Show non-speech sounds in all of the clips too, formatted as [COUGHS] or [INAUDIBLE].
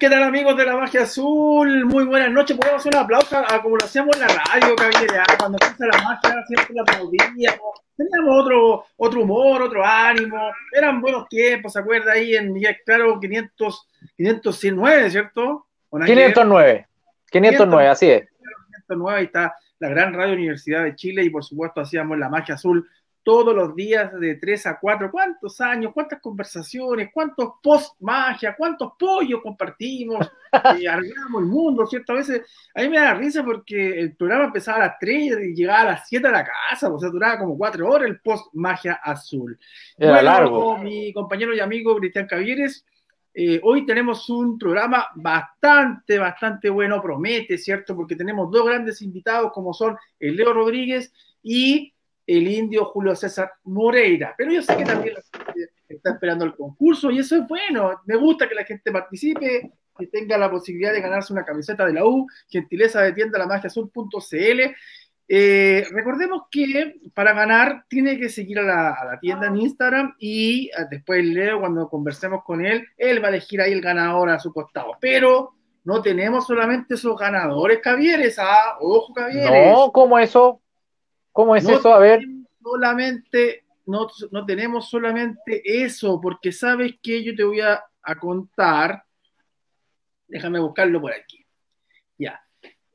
¿Qué tal amigos de la magia azul? Muy buenas noches. Podemos hacer un aplauso a, como lo hacíamos en la radio, caballero. Cuando empieza la magia siempre la aplaudíamos. Teníamos otro, otro humor, otro ánimo. Eran buenos tiempos, ¿se acuerda? Ahí en Miguel Claro 500, 509, ¿cierto? 509. 509, así es. 509, ahí está la gran radio Universidad de Chile y por supuesto hacíamos la magia azul todos los días de 3 a 4. ¿Cuántos años? ¿Cuántas conversaciones? ¿Cuántos post magia? ¿Cuántos pollos compartimos? y [LAUGHS] arreglamos el mundo, ¿cierto? A veces a mí me da risa porque el programa empezaba a las 3 y llegaba a las 7 a la casa, o sea, duraba como 4 horas el post magia azul. Era bueno, largo. mi compañero y amigo Cristian Cavieres. Eh, hoy tenemos un programa bastante, bastante bueno, promete, ¿cierto? Porque tenemos dos grandes invitados como son el Leo Rodríguez y el indio Julio César Moreira. Pero yo sé que también la gente está esperando el concurso y eso es bueno. Me gusta que la gente participe, que tenga la posibilidad de ganarse una camiseta de la U, gentileza de tienda la Eh, recordemos que para ganar tiene que seguir a la, tienda en Instagram y eh, después Leo, cuando conversemos con él, él va a elegir ahí el ganador a su costado. Pero no tenemos solamente esos ganadores, Cavieres. Ah, ojo, Cavieres. No, ¿cómo eso? ¿Cómo es eso? A ver. Solamente, no, no, tenemos solamente eso, porque sabes que yo te voy a, contar. Déjame buscarlo por aquí. Ya.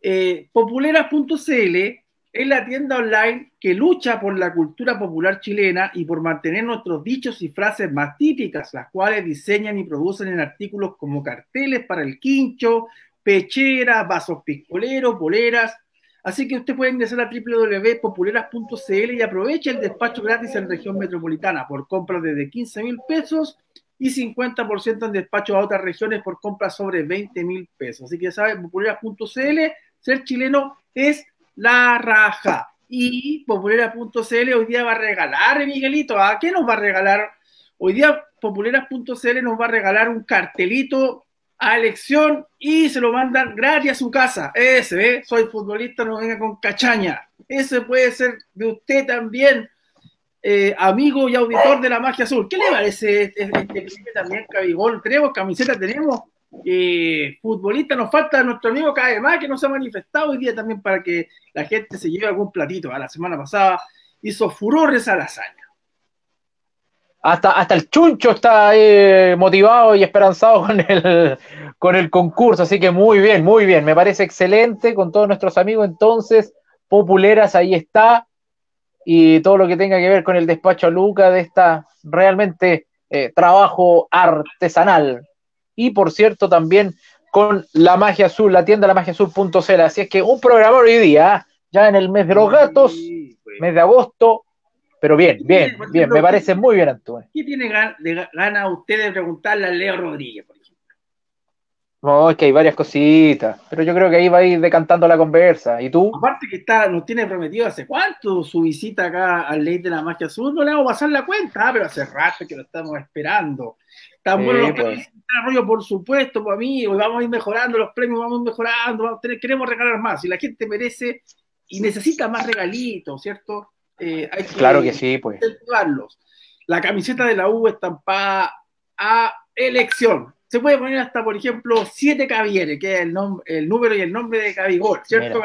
Eh, Populeras.cl es la tienda online que lucha por la cultura popular chilena y por mantener nuestros dichos y frases más típicas, las cuales diseñan y producen en artículos como carteles para el quincho, pecheras, vasos piscoleros, boleras, Así que usted puede ingresar a www.populeras.cl y aproveche el despacho gratis en región metropolitana por compras desde 15 mil pesos y 50% en despacho a otras regiones por compras sobre 20 mil pesos. Así que ya saben, populeras.cl, ser chileno es la raja. Y populeras.cl hoy día va a regalar, Miguelito, ¿a qué nos va a regalar? Hoy día populeras.cl nos va a regalar un cartelito a elección y se lo mandan gratis a su casa. Ese, ¿eh? soy futbolista, no venga con cachaña. Ese puede ser de usted también, eh, amigo y auditor de la magia azul. ¿Qué le parece este, este, este también, Cabigol? Tenemos camiseta, tenemos eh, futbolista, nos falta nuestro amigo más que nos ha manifestado hoy día también para que la gente se lleve algún platito. A la semana pasada hizo furores a. Hasta, hasta el chuncho está motivado y esperanzado [LAUGHS] con el, con el concurso, así que muy bien, muy bien, me parece excelente con todos nuestros amigos, entonces, Populeras, ahí está, y todo lo que tenga que ver con el despacho a Luca de esta realmente eh, trabajo artesanal. Y por cierto, también con la magia azul, la tienda la magia azul.cl. Así es que un programa hoy día, ya en el mes de los gatos, pues. mes de agosto, pero bien, bien, bien, me parece muy bien, Antonio. ¿Qué tiene gana usted de preguntarle a Leo Rodríguez, por ejemplo? No, es que hay varias cositas, pero yo creo que ahí va a ir decantando la conversa. ¿Y tú? Aparte que está, nos tiene prometido hace cuánto su visita acá al Ley de la Magia Azul, no le vamos a pasar la cuenta, ah, pero hace rato que lo estamos esperando. Están buenos los premios desarrollo, por supuesto, pues amigo, y vamos a ir mejorando los premios, vamos a ir mejorando, vamos a tener, queremos regalar más, y la gente merece y necesita más regalitos, ¿cierto? Eh, claro que sí, pues. La camiseta de la U estampada a elección. Se puede poner hasta, por ejemplo, siete Cavieres, que es el, el número y el nombre de Cavigol, ¿cierto,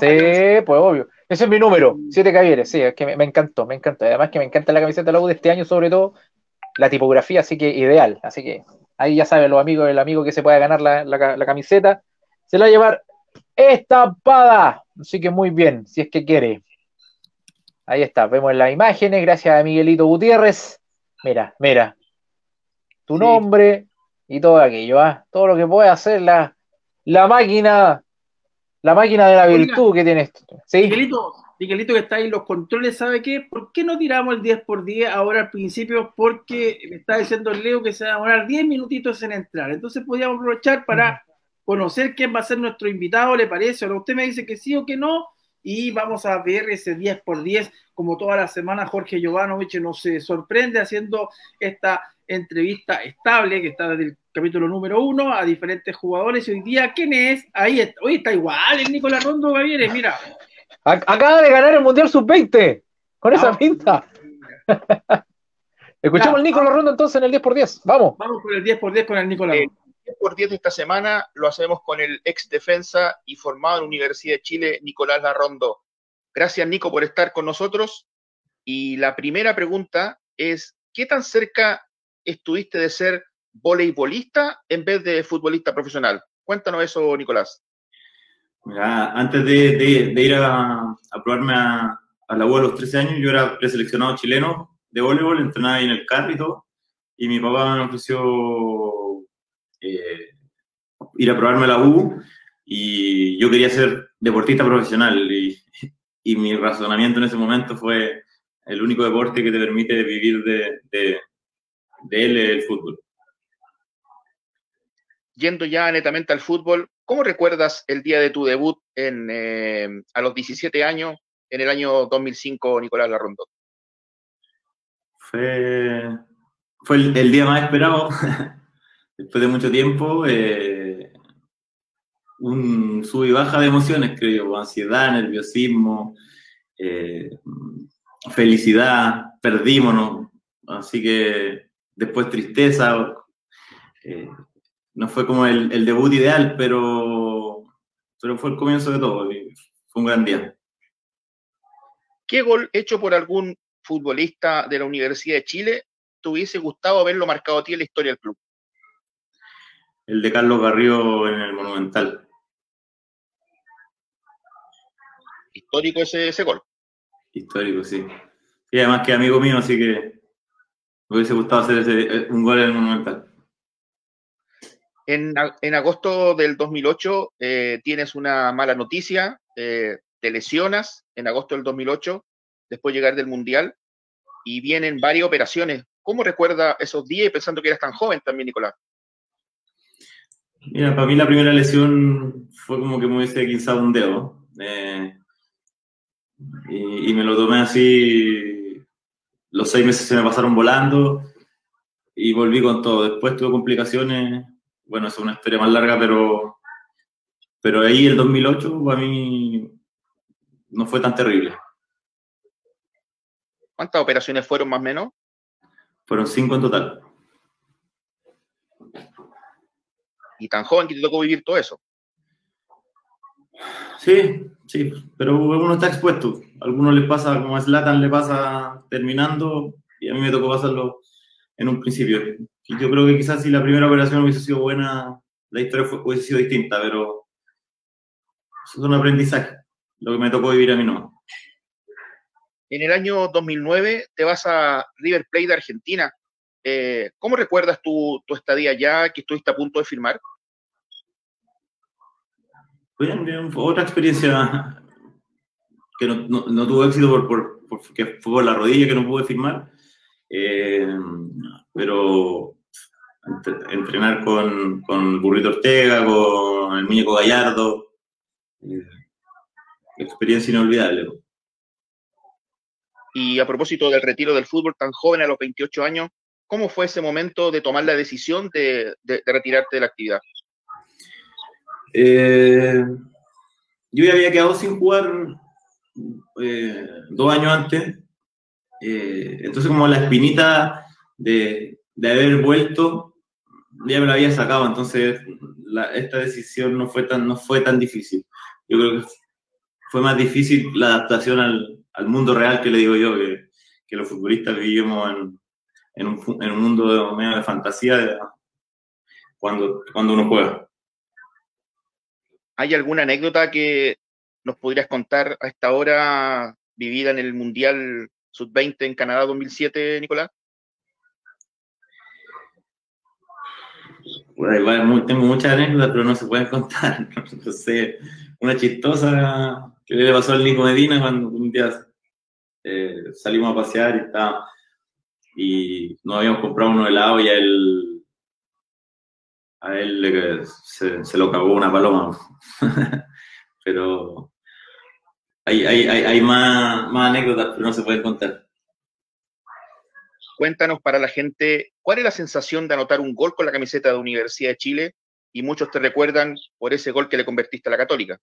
sí, pues obvio. Ese es mi número, siete Cavieres, sí, es que me, encantó, me encantó. Además que me encanta la camiseta de la U de este año, sobre todo la tipografía, así que ideal. Así que ahí ya saben los amigos, el amigo que se pueda ganar la, la camiseta, se la va a llevar estampada. Así que muy bien, si es que quiere. Ahí está, vemos las imágenes, gracias a Miguelito Gutiérrez. Mira, mira. Tu nombre y todo aquello, ¿ah? Todo lo que puede hacer la, la máquina, la máquina de la virtud que tiene esto. ¿Sí? Miguelito, Miguelito que está ahí en los controles, ¿sabe qué? ¿Por qué no tiramos el 10 por 10 ahora al principio? Porque me está diciendo el Leo que se va a demorar 10 minutitos en entrar. Entonces podríamos aprovechar para conocer quién va a ser nuestro invitado, ¿le parece? O usted me dice que sí o que no y vamos a ver ese 10 por 10 como toda la semana Jorge Jovanovich nos eh, sorprende haciendo esta entrevista estable que está desde el capítulo número uno a diferentes jugadores y hoy día ¿quién es? Ahí está, hoy está igual el Nicolás Rondo Gavieres, mira. Acaba de ganar el Mundial Sub-20 con esa ah, pinta. [LAUGHS] Escuchamos al Nicolás Rondo entonces en el 10 por 10. Vamos. Vamos con el 10 por 10 con el Nicolás Rondo. Por 10 de esta semana lo hacemos con el ex defensa y formado en Universidad de Chile, Nicolás Larrondo. Gracias, Nico, por estar con nosotros. Y la primera pregunta es, ¿qué tan cerca estuviste de ser voleibolista en vez de futbolista profesional? Cuéntanos eso, Nicolás. antes de, ir a, probarme a, la U a los 13 años, yo era preseleccionado chileno de voleibol, entrenaba ahí en el carro y mi papá me ofreció eh, ir a probarme la U, y yo quería ser deportista profesional, y, y mi razonamiento en ese momento fue el único deporte que te permite vivir de, de, de él, el fútbol. Yendo ya netamente al fútbol, ¿cómo recuerdas el día de tu debut en, eh, a los 17 años, en el año 2005, Nicolás Larrondo? Fue, fue el, día más esperado, después de mucho tiempo. Eh, un sub y baja de emociones, creo, ansiedad, nerviosismo, eh, felicidad, perdímonos, así que después tristeza. Eh, no fue como el, debut ideal, pero, pero fue el comienzo de todo. fue un gran día. ¿Qué gol hecho por algún futbolista de la Universidad de Chile te hubiese gustado haberlo marcado a ti en la historia del club? El de Carlos Garrido en el Monumental. Histórico ese, ese gol. Histórico, sí. Y además que amigo mío, así que me hubiese gustado hacer ese, un gol en el Monumental. En, en agosto del 2008 eh, tienes una mala noticia, eh, te lesionas en agosto del 2008, después de llegar del Mundial, y vienen varias operaciones. ¿Cómo recuerda esos días pensando que eras tan joven también, Nicolás? Mira, para mí la primera lesión fue como que me hubiese quizado un dedo. Eh, y, me lo tomé así, los seis meses se me pasaron volando y volví con todo. Después tuve complicaciones, bueno, es una historia más larga, pero, pero ahí el 2008 para mí no fue tan terrible. ¿Cuántas operaciones fueron más o menos? Fueron cinco en total. ¿Y tan joven que te tocó vivir todo eso? Sí, sí, pero uno está expuesto. A algunos les pasa, como a Slatan le pasa terminando, y a mí me tocó pasarlo en un principio. Y yo creo que quizás si la primera operación hubiese sido buena, la historia hubiese sido distinta, pero eso es un aprendizaje, lo que me tocó vivir a mí no. En el año 2009 te vas a River Plate de Argentina. Eh, ¿Cómo recuerdas tu, tu estadía allá, que estuviste a punto de firmar? Bien, fue otra experiencia que no, no, tuvo éxito por, por, porque fue por la rodilla que no pude firmar. Eh, pero entrenar con, con Burrito Ortega, con el muñeco Gallardo, eh, experiencia inolvidable. Y a propósito del retiro del fútbol tan joven a los 28 años, ¿cómo fue ese momento de tomar la decisión de, retirarte de la actividad? Eh, yo ya había quedado sin jugar eh, dos años antes, eh, entonces como la espinita de, haber vuelto ya me la había sacado, entonces esta decisión no fue, tan, no fue tan difícil. Yo creo que fue más difícil la adaptación al, mundo real que le digo yo, que, que los futbolistas vivimos en, en, un, en un, mundo de, medio de fantasía cuando, cuando uno juega. ¿Hay alguna anécdota que nos podrías contar a esta hora vivida en el Mundial Sub-20 en Canadá 2007, Nicolás? tengo muchas anécdotas, pero no se pueden contar. [LAUGHS] No sé, una chistosa que le pasó al Nico Medina cuando un día eh, salimos a pasear y, estaba, y nos habíamos comprado unos helados y a él a él le, se, se, lo cagó una paloma. [LAUGHS] pero hay, hay, hay, más, más anécdotas, pero no se pueden contar. Cuéntanos para la gente, ¿cuál es la sensación de anotar un gol con la camiseta de Universidad de Chile? Y muchos te recuerdan por ese gol que le convertiste a la Católica.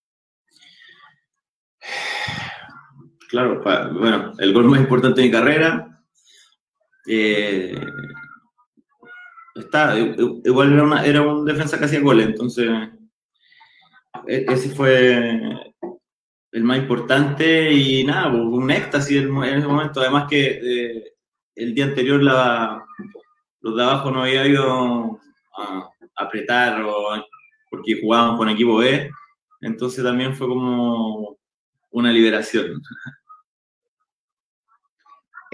Claro, bueno, el gol más importante de mi carrera. Eh, está, igual era, una, era un defensa que hacía goles, entonces e, ese fue el más importante y nada, pues, un éxtasis en ese momento, además que eh, el día anterior los de abajo no había ido a apretar o, porque jugaban con equipo B, entonces también fue como una liberación.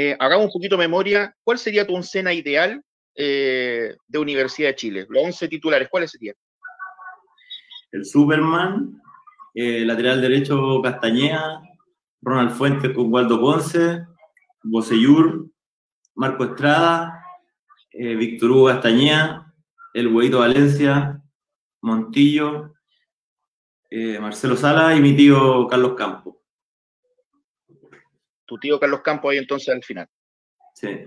Eh, hagamos un poquito de memoria. ¿Cuál sería tu oncena ideal eh, de Universidad de Chile? Los 11 titulares, ¿cuáles serían? El Superman, eh, lateral derecho Castañeda, Ronald Fuentes con Waldo Ponce, Boseyur, Marco Estrada, Víctor Hugo Castañeda, El Hueito Valencia, Montillo, Marcelo Sala y mi tío Carlos Campos tu tío Carlos Campos ahí entonces al final. Sí.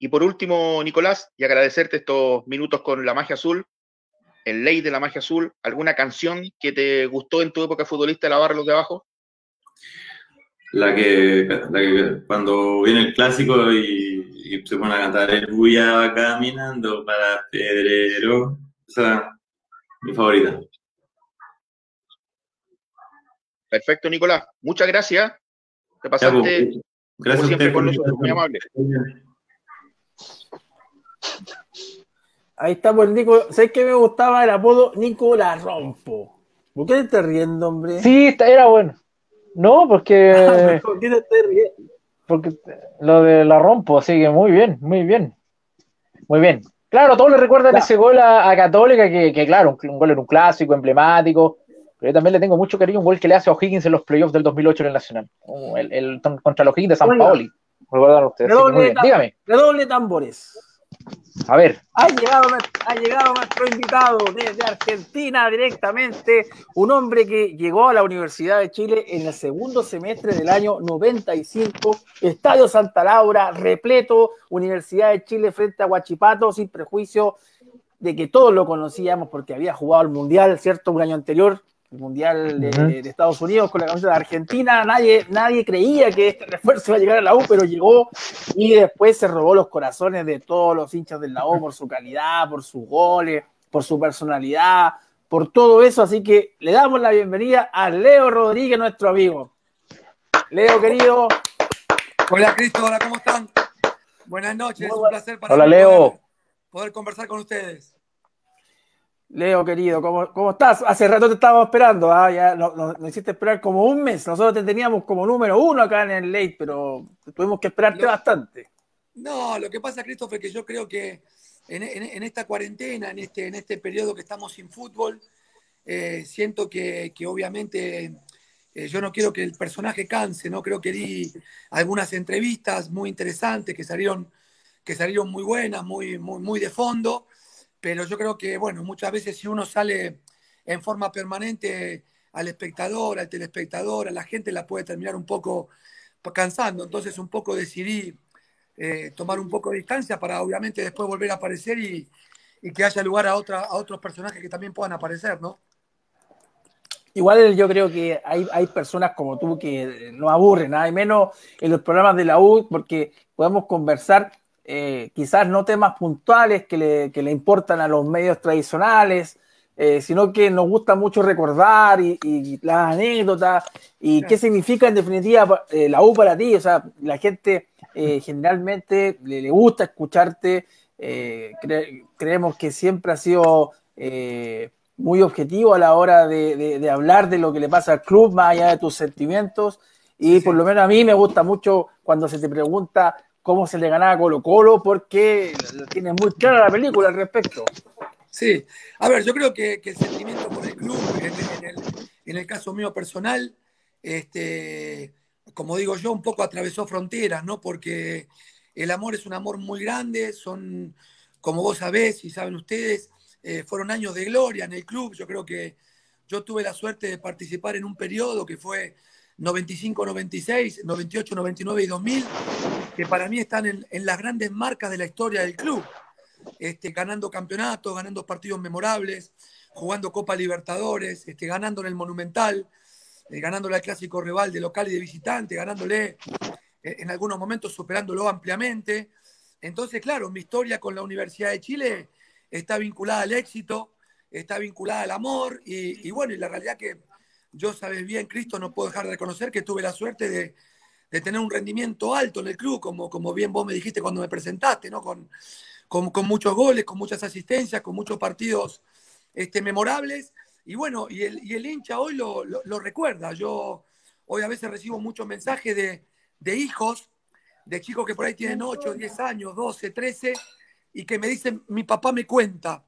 Y por último, Nicolás, y agradecerte estos minutos con la magia azul, el ley de la magia azul, ¿alguna canción que te gustó en tu época futbolista de la barra los de abajo? La que, cuando viene el clásico y, se pone a cantar el Buya caminando para Pedrero, esa mi favorita. Perfecto, Nicolás. Muchas gracias. Te pasaste, Gracias siempre, con nosotros, muy amable. Ahí está, pues Nico. ¿Sabes que me gustaba el apodo Nico la rompo? ¿Por qué te estás riendo, hombre? Sí, era bueno. No, porque. [LAUGHS] ¿Por qué te estás riendo? Porque lo de la rompo, así que muy bien, muy bien. Muy bien. Claro, todos le recuerdan ese gol a, Católica, que, que, claro, un, gol en un clásico, emblemático, pero yo también le tengo mucho cariño un gol que le hace a O'Higgins en los playoffs del 2008 en el Nacional. El, contra los O'Higgins de San Paoli. Recuerdan ustedes. Redoble, Dígame. Redoble tambores. A ver. Ha llegado, ha llegado nuestro invitado desde Argentina directamente, un hombre que llegó a la Universidad de Chile en el segundo semestre del año 95, Estadio Santa Laura, repleto, Universidad de Chile frente a Huachipato, sin prejuicio de que todos lo conocíamos porque había jugado el Mundial, ¿cierto? Un año anterior, el Mundial de, Estados Unidos con la camiseta de Argentina. Nadie, nadie creía que este refuerzo iba a llegar a la U, pero llegó y después se robó los corazones de todos los hinchas de la U por su calidad, por sus goles, por su personalidad, por todo eso. Así que le damos la bienvenida a Leo Rodríguez, nuestro amigo. Leo, querido. Hola, Cristo. Hola, ¿cómo están? Buenas noches. Es un placer para Hola, Leo. poder conversar con ustedes. Leo, querido, ¿cómo, ¿cómo, estás? Hace rato te estábamos esperando, ¿ah? ya nos, hiciste esperar como un mes. Nosotros te teníamos como número uno acá en el late, pero tuvimos que esperarte bastante. No, lo que pasa, Christopher, que yo creo que en, esta cuarentena, en este, en este periodo que estamos sin fútbol, eh, siento que, obviamente eh, yo no quiero que el personaje canse, ¿no? Creo que di algunas entrevistas muy interesantes que salieron, que salieron muy buenas, muy, muy, muy de fondo pero yo creo que, bueno, muchas veces si uno sale en forma permanente al espectador, al telespectador, a la gente la puede terminar un poco cansando. Entonces un poco decidí eh, tomar un poco de distancia para obviamente después volver a aparecer y, que haya lugar a, otra, a otros personajes que también puedan aparecer, ¿no? Igual yo creo que hay, hay personas como tú que no aburren, nada menos en los programas de la U, porque podemos conversar eh, quizás no temas puntuales que le, importan a los medios tradicionales, eh, sino que nos gusta mucho recordar y, las anécdotas y qué significa en definitiva eh, la U para ti. O sea, la gente [LAUGHS] generalmente le, gusta escucharte, creemos que siempre ha sido muy objetivo a la hora de, hablar de lo que le pasa al club, más allá de tus sentimientos. Y por lo menos a mí me gusta mucho cuando se te pregunta cómo se le ganaba a Colo Colo, porque tienes muy clara la película al respecto. Sí, a ver, yo creo que, el sentimiento por el club, en, el, caso mío personal, este, como digo yo, un poco atravesó fronteras, ¿no? Porque el amor es un amor muy grande, son, como vos sabés y saben ustedes, eh, fueron años de gloria en el club. Yo creo que yo tuve la suerte de participar en un periodo que fue 95, 96, 98, 99 y 2000, que para mí están en, las grandes marcas de la historia del club. Este, ganando campeonatos, ganando partidos memorables, jugando Copa Libertadores, este, ganando en el Monumental, eh, ganándole al clásico rival de local y de visitante, ganándole eh, en algunos momentos superándolo ampliamente. Entonces, claro, mi historia con la Universidad de Chile está vinculada al éxito, está vinculada al amor y, bueno, y la realidad que yo sabes bien, Cristo, no puedo dejar de reconocer que tuve la suerte de, tener un rendimiento alto en el club, como, como bien vos me dijiste cuando me presentaste, ¿no? Con, con, muchos goles, con muchas asistencias, con muchos partidos este, memorables. Y bueno, y el, y el hincha hoy lo, lo, recuerda. Yo hoy a veces recibo muchos mensajes de, de hijos, de chicos que por ahí tienen 8, 10 años, 12, 13, y que me dicen, mi papá me cuenta,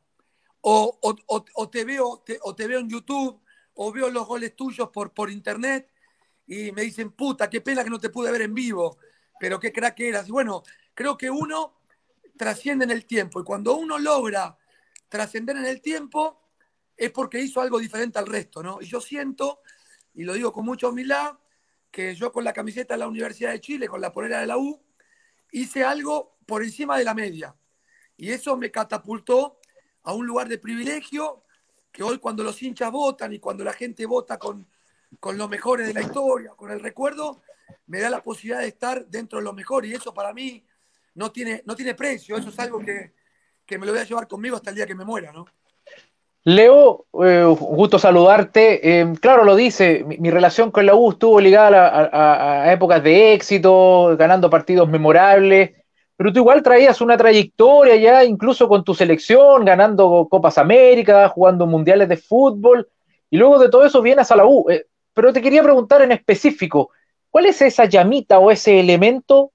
o, o, te, veo, o te veo en YouTube, o veo los goles tuyos por, por internet, y me dicen, puta, qué pena que no te pude ver en vivo, pero qué crack eras. Y bueno, creo que uno trasciende en el tiempo, y cuando uno logra trascender en el tiempo, es porque hizo algo diferente al resto, ¿no? Y yo siento, y lo digo con mucha humildad, que yo con la camiseta de la Universidad de Chile, con la polera de la U, hice algo por encima de la media. Y eso me catapultó a un lugar de privilegio que hoy cuando los hinchas votan y cuando la gente vota con, con los mejores de la historia, con el recuerdo, me da la posibilidad de estar dentro de lo mejor y eso para mí no tiene, no tiene precio, eso es algo que, que me lo voy a llevar conmigo hasta el día que me muera, ¿no? Leo, eh, gusto saludarte. Eh, claro, lo dice, mi, relación con la U estuvo ligada a, épocas de éxito, ganando partidos memorables, pero tú igual traías una trayectoria ya, incluso con tu selección, ganando Copas América, jugando mundiales de fútbol, y luego de todo eso vienes a la U. Eh, pero te quería preguntar en específico, ¿cuál es esa llamita o ese elemento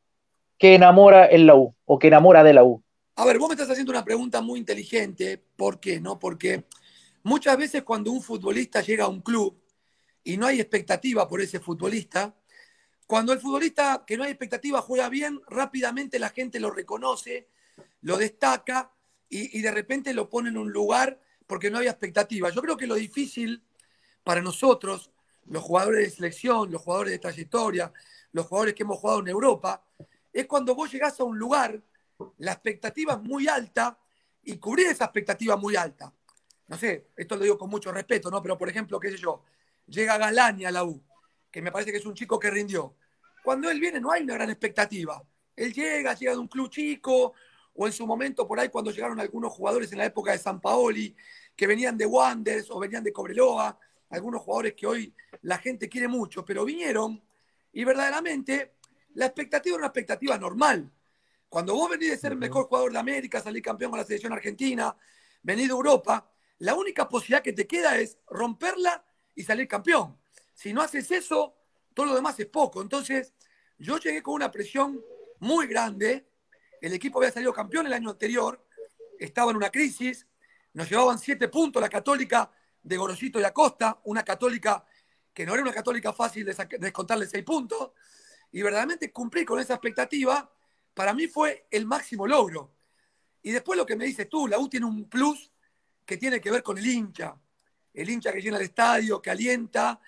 que enamora en la U o que enamora de la U? A ver, vos me estás haciendo una pregunta muy inteligente. ¿Por qué? No? Porque muchas veces cuando un futbolista llega a un club y no hay expectativa por ese futbolista, cuando el futbolista que no hay expectativa juega bien, rápidamente la gente lo reconoce, lo destaca y, de repente lo pone en un lugar porque no había expectativa. Yo creo que lo difícil para nosotros, los jugadores de selección, los jugadores de trayectoria, los jugadores que hemos jugado en Europa, es cuando vos llegás a un lugar la expectativa es muy alta y cubrir esa expectativa muy alta. No sé, esto lo digo con mucho respeto, ¿no? Pero por ejemplo, qué sé yo, llega Galani a la U, que me parece que es un chico que rindió. Cuando él viene no hay una gran expectativa. Él llega, llega de un club chico, o en su momento por ahí cuando llegaron algunos jugadores en la época de San Paoli, que venían de Wanders o venían de Cobreloa, algunos jugadores que hoy la gente quiere mucho, pero vinieron y verdaderamente la expectativa era una expectativa normal. Cuando vos venís de ser el mejor jugador de América, salir campeón con la selección argentina, venís de Europa, la única posibilidad que te queda es romperla y salir campeón. Si no haces eso, todo lo demás es poco. Entonces, yo llegué con una presión muy grande. El equipo había salido campeón el año anterior, estaba en una crisis, nos llevaban siete puntos la Católica de Gorosito y Acosta, una Católica que no era una Católica fácil de descontarle seis puntos, y verdaderamente cumplí con esa expectativa para mí fue el máximo logro. Y después lo que me dices tú, la U tiene un plus que tiene que ver con el hincha. El hincha que llena el estadio, que alienta,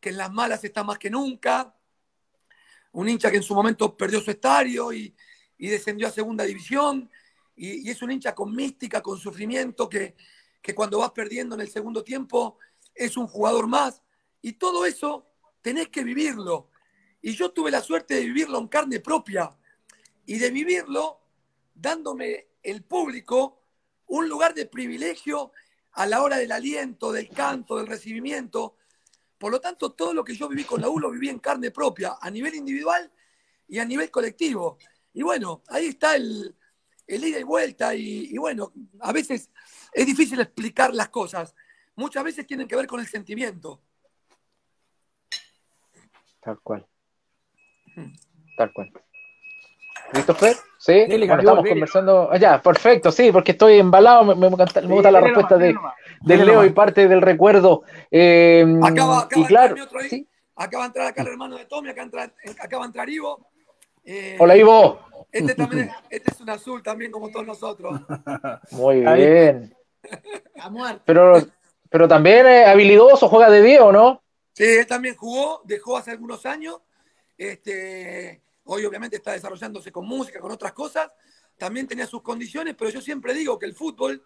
que en las malas está más que nunca. Un hincha que en su momento perdió su estadio y, descendió a segunda división. Y, es un hincha con mística, con sufrimiento, que, que cuando vas perdiendo en el segundo tiempo es un jugador más. Y todo eso tenés que vivirlo. Y yo tuve la suerte de vivirlo en carne propia y de vivirlo dándome el público un lugar de privilegio a la hora del aliento, del canto, del recibimiento. Por lo tanto, todo lo que yo viví con la U lo viví en carne propia, a nivel individual y a nivel colectivo. Y bueno, ahí está el, ida y vuelta y, y, bueno, a veces es difícil explicar las cosas. Muchas veces tienen que ver con el sentimiento. Tal cual. Tal cual. ¿Christopher? Sí, estamos conversando. allá, ah, perfecto, sí, porque estoy embalado, me, me, gusta la respuesta de, del Leo y parte del recuerdo. Eh, acaba, acaba, y claro, otro ahí. acaba de entrar acá el hermano de Tommy, acá, entra, acaba de entrar Ivo. Eh, Hola Ivo. Este, [LAUGHS] también, este es un azul también como todos nosotros. [LAUGHS] Muy bien. pero, pero también es habilidoso, juega de Dios, ¿no? Sí, él también jugó, dejó hace algunos años. Este, Hoy obviamente está desarrollándose con música, con otras cosas. También tenía sus condiciones, pero yo siempre digo que el fútbol,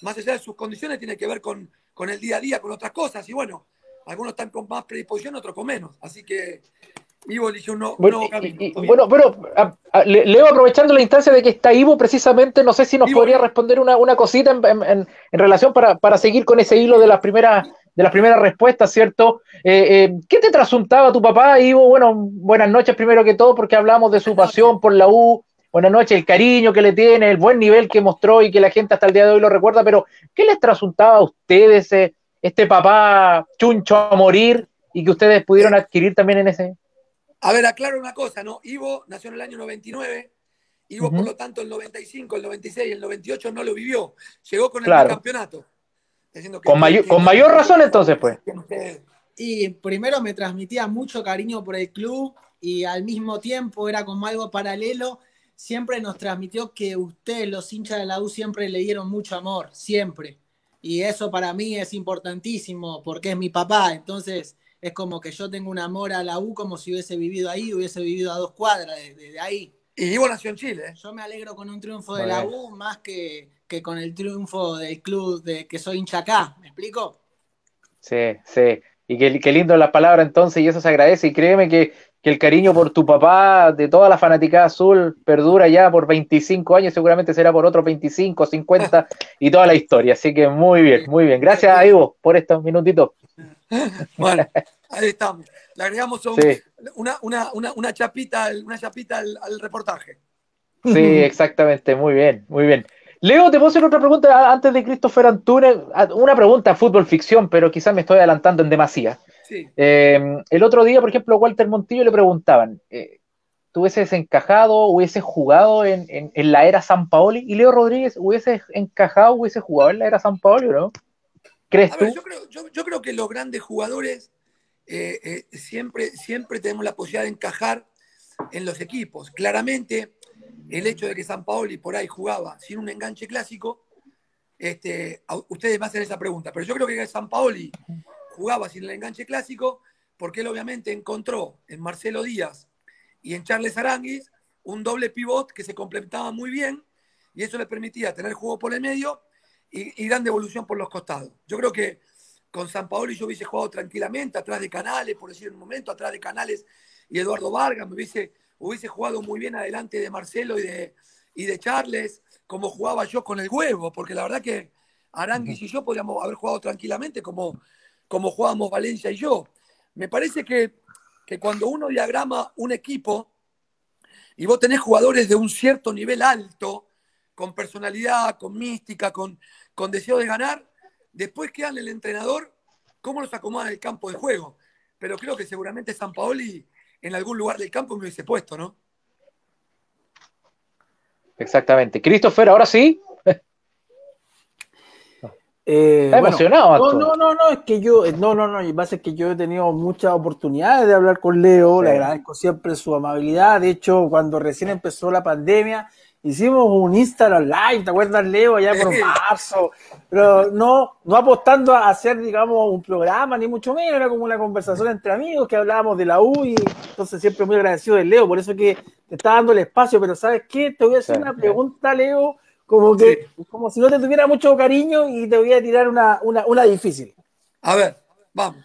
más allá de sus condiciones, tiene que ver con, el día a día, con otras cosas. Y bueno, algunos están con más predisposición, otros con menos. Así que Ivo eligió un nuevo, Bueno, camino. bueno, pero a- a- Le- Leo, aprovechando la instancia de que está Ivo, precisamente, no sé si nos Ivo, podría responder una, una cosita en, en- en- en relación para, para seguir con ese hilo de las primeras de las primeras respuestas, ¿cierto? Eh, eh, ¿Qué te trasuntaba tu papá, Ivo? Bueno, buenas noches primero que todo, porque hablamos de su pasión por la U. Buenas noches, el cariño que le tiene, el buen nivel que mostró y que la gente hasta el día de hoy lo recuerda, pero ¿qué les trasuntaba a ustedes eh, este papá chuncho a morir y que ustedes pudieron adquirir también en ese... A ver, aclaro una cosa, ¿no? Ivo nació en el año 99, Ivo, Ujú. por lo tanto, el 95, el 96 y el 98 no lo vivió. Llegó con el Claro. campeonato. Diciendo que- Con, mayor- que- con mayor razón entonces, pues. Y primero me transmitía mucho cariño por el club y al mismo tiempo era como algo paralelo. Siempre nos transmitió que ustedes, los hinchas de la U, siempre le dieron mucho amor, siempre. Y eso para mí es importantísimo porque es mi papá. Entonces es como que yo tengo un amor a la U como si hubiese vivido ahí, hubiese vivido a dos cuadras de, de- de ahí. Y Ivo nació en Chile. ¿eh? Yo me alegro con un triunfo de la. U más que, que con el triunfo del club de que soy hincha acá. ¿Me explico? Sí, sí. Y qué, qué lindo la palabra entonces, y eso se agradece. Y créeme que, que el cariño por tu papá, de toda la fanaticada azul, perdura ya por 25 años, seguramente será por otros 25, 50 [LAUGHS] y toda la historia. Así que muy bien, muy bien. Gracias a Ivo por estos minutitos. [LAUGHS] Bueno, [LAUGHS] ahí estamos. Le agregamos un- Sí, una, una, una, una chapita, al- una chapita al, al reportaje. sí, exactamente. Muy bien, muy bien. Leo, te puedo hacer otra pregunta antes de Christopher Antunes. A- Una pregunta, fútbol ficción, pero quizás me estoy adelantando en demasía. Sí. Eh, el otro día, por ejemplo, a Walter Montillo le preguntaban, eh, ¿tú hubieses encajado, hubieses jugado en, en- en la era San Paoli? ¿Y Leo Rodríguez hubiese encajado, hubiese jugado en la era San Paoli o no? ¿Crees A tú? ver, yo creo, yo, yo creo que los grandes jugadores eh, eh, siempre, siempre tenemos la posibilidad de encajar en los equipos. Claramente, el hecho de que San Paoli por ahí jugaba sin un enganche clásico, este, a- ustedes me hacen esa pregunta, pero yo creo que San Paoli jugaba sin el enganche clásico porque él obviamente encontró en Marcelo Díaz y en Charles Aranguis un doble pivot que se complementaba muy bien y eso le permitía tener juego por el medio y, y gran devolución por los costados. Yo creo que con San Paoli yo hubiese jugado tranquilamente, atrás de Canales, por decir un momento, atrás de Canales y Eduardo Vargas, me hubiese, hubiese jugado muy bien adelante de Marcelo y de, y de Charles, como jugaba yo con el huevo, porque la verdad que Aranguis y yo podríamos haber jugado tranquilamente como, como jugábamos Valencia y yo. Me parece que, que cuando uno diagrama un equipo y vos tenés jugadores de un cierto nivel alto, con personalidad, con mística, con, con deseo de ganar, después quedan el entrenador cómo los acomoda en el campo de juego. Pero creo que seguramente San Paoli en algún lugar del campo me hubiese puesto, ¿no? Exactamente. Christopher, ahora sí. Eh, Está bueno, emocionado, no, no, no, no, es que yo, eh, no, no, no, y pasa es que yo he tenido muchas oportunidades de hablar con Leo, Sí. le agradezco siempre su amabilidad, de hecho, cuando recién empezó la pandemia, hicimos un Instagram Live, ¿te acuerdas, Leo? Allá por marzo, pero no, no apostando a hacer, digamos, un programa, ni mucho menos, era como una conversación entre amigos que hablábamos de la U y entonces siempre muy agradecido de Leo, por eso que te está dando el espacio, pero ¿sabes qué? Te voy a hacer Sí. una pregunta, Leo, como que, como si no te tuviera mucho cariño y te voy a tirar una, una, una difícil. A ver, vamos.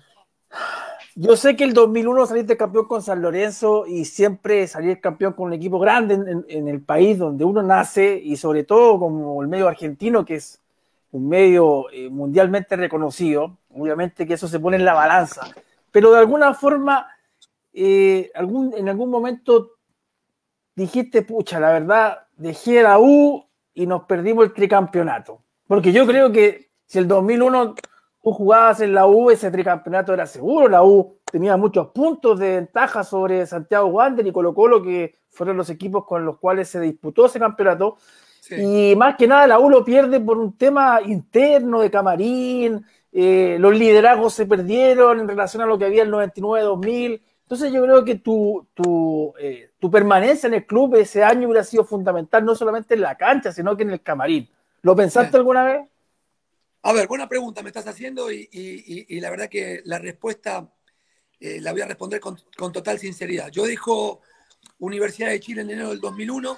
Yo sé que el 2001 saliste campeón con San Lorenzo y siempre salir campeón con un equipo grande en, en- en el país donde uno nace y sobre todo como el medio argentino, que es un medio eh, mundialmente reconocido. Obviamente que eso se pone en la balanza, pero de alguna forma, eh, algún, en algún momento dijiste, pucha, la verdad, dejé la U y nos perdimos el tricampeonato. Porque yo creo que si el 2001 tú jugabas en la U, ese tricampeonato era seguro. La U tenía muchos puntos de ventaja sobre Santiago Wander y Colo Colo, que fueron los equipos con los cuales se disputó ese campeonato. Sí. Y más que nada la U lo pierde por un tema interno de camarín, eh, los liderazgos se perdieron en relación a lo que había el 99-2000. Entonces yo creo que tu, tu, eh, tu permanencia en el club ese año hubiera sido fundamental, no solamente en la cancha, sino que en el camarín. ¿Lo pensaste alguna vez? A ver, buena pregunta me estás haciendo y, y- y- y la verdad que la respuesta eh, la voy a responder con, con total sinceridad. Yo dejo Universidad de Chile en enero del 2001.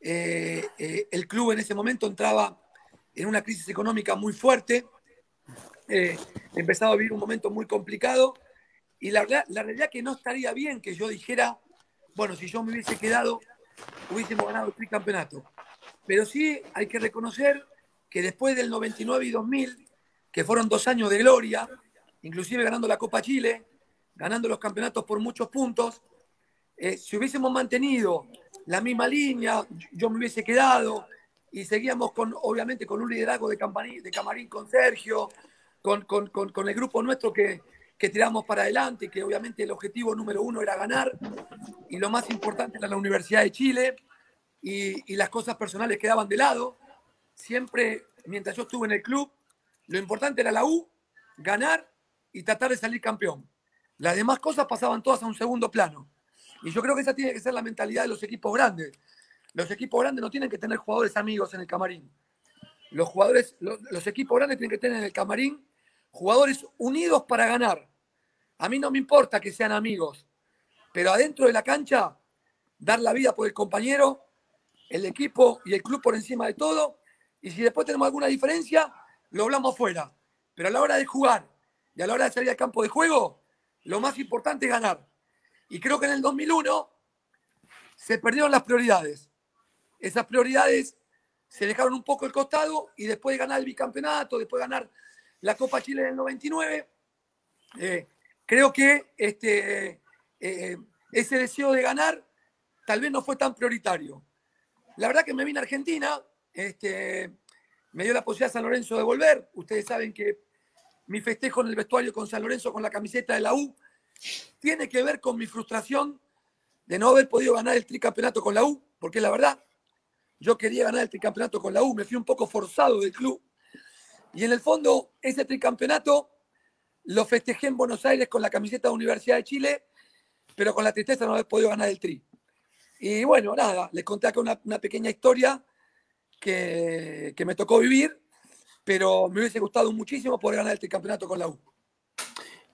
eh, eh, el club en ese momento entraba en una crisis económica muy fuerte. empezaba a vivir un momento muy complicado Y la, verdad- la realidad que no estaría bien que yo dijera, bueno, si yo me hubiese quedado, hubiésemos ganado el tricampeonato. Pero sí hay que reconocer que después del 99 y 2000, que fueron dos años de gloria, inclusive ganando la Copa Chile, ganando los campeonatos por muchos puntos, eh, si hubiésemos mantenido la misma línea, yo me hubiese quedado y seguíamos con, obviamente, con un liderazgo de, de camarín con Sergio, con- con- con el grupo nuestro que, que tiramos para adelante, que obviamente el objetivo número uno era ganar y lo más importante era la Universidad de Chile y, las cosas personales quedaban de lado. Siempre, mientras yo estuve en el club, lo importante era la U, ganar y tratar de salir campeón. Las demás cosas pasaban todas a un segundo plano. Y yo creo que esa tiene que ser la mentalidad de los equipos grandes. Los equipos grandes no tienen que tener jugadores amigos en el camarín. Los jugadores, los equipos grandes tienen que tener en el camarín jugadores unidos para ganar. A mí no me importa que sean amigos, pero adentro de la cancha, dar la vida por el compañero, el equipo y el club por encima de todo. Y si después tenemos alguna diferencia, lo hablamos afuera. Pero a la hora de jugar y a la hora de salir al campo de juego, lo más importante es ganar. Y creo que en el 2001 se perdieron las prioridades. Esas prioridades se dejaron un poco al costado y después de ganar el bicampeonato, después de ganar la Copa Chile del 99, eh, creo que este, eh, ese deseo de ganar tal vez no fue tan prioritario. La verdad que me vine a Argentina, este, me dio la posibilidad San Lorenzo de volver. Ustedes saben que mi festejo en el vestuario con San Lorenzo con la camiseta de la U tiene que ver con mi frustración de no haber podido ganar el tricampeonato con la U, porque la verdad, yo quería ganar el tricampeonato con la U, me fui un poco forzado del club. Y en el fondo, ese tricampeonato lo festejé en Buenos Aires con la camiseta de Universidad de Chile, pero con la tristeza no haber podido ganar el tri. Y bueno, nada, les conté acá una, pequeña historia que, que me tocó vivir, pero me hubiese gustado muchísimo poder ganar el tricampeonato con la U.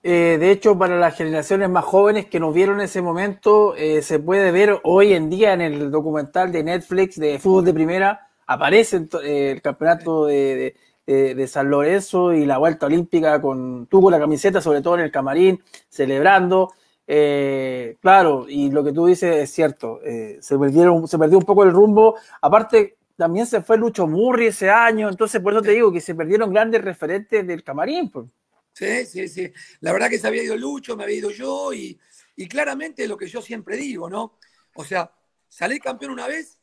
Eh, de hecho, para las generaciones más jóvenes que nos vieron en ese momento, eh, se puede ver hoy en día en el documental de Netflix de fútbol de primera, aparece eh, el campeonato de- de- de San Lorenzo y la vuelta olímpica con tú con la camiseta, sobre todo en el camarín, celebrando. Eh, claro, y lo que tú dices es cierto, eh, se perdieron, se perdió un poco el rumbo. Aparte, también se fue Lucho Murri ese año, entonces por eso te digo que se perdieron grandes referentes del camarín. pues. Sí, sí, sí. La verdad que se había ido Lucho, me había ido yo y, y claramente lo que yo siempre digo, ¿no? O sea, salir campeón una vez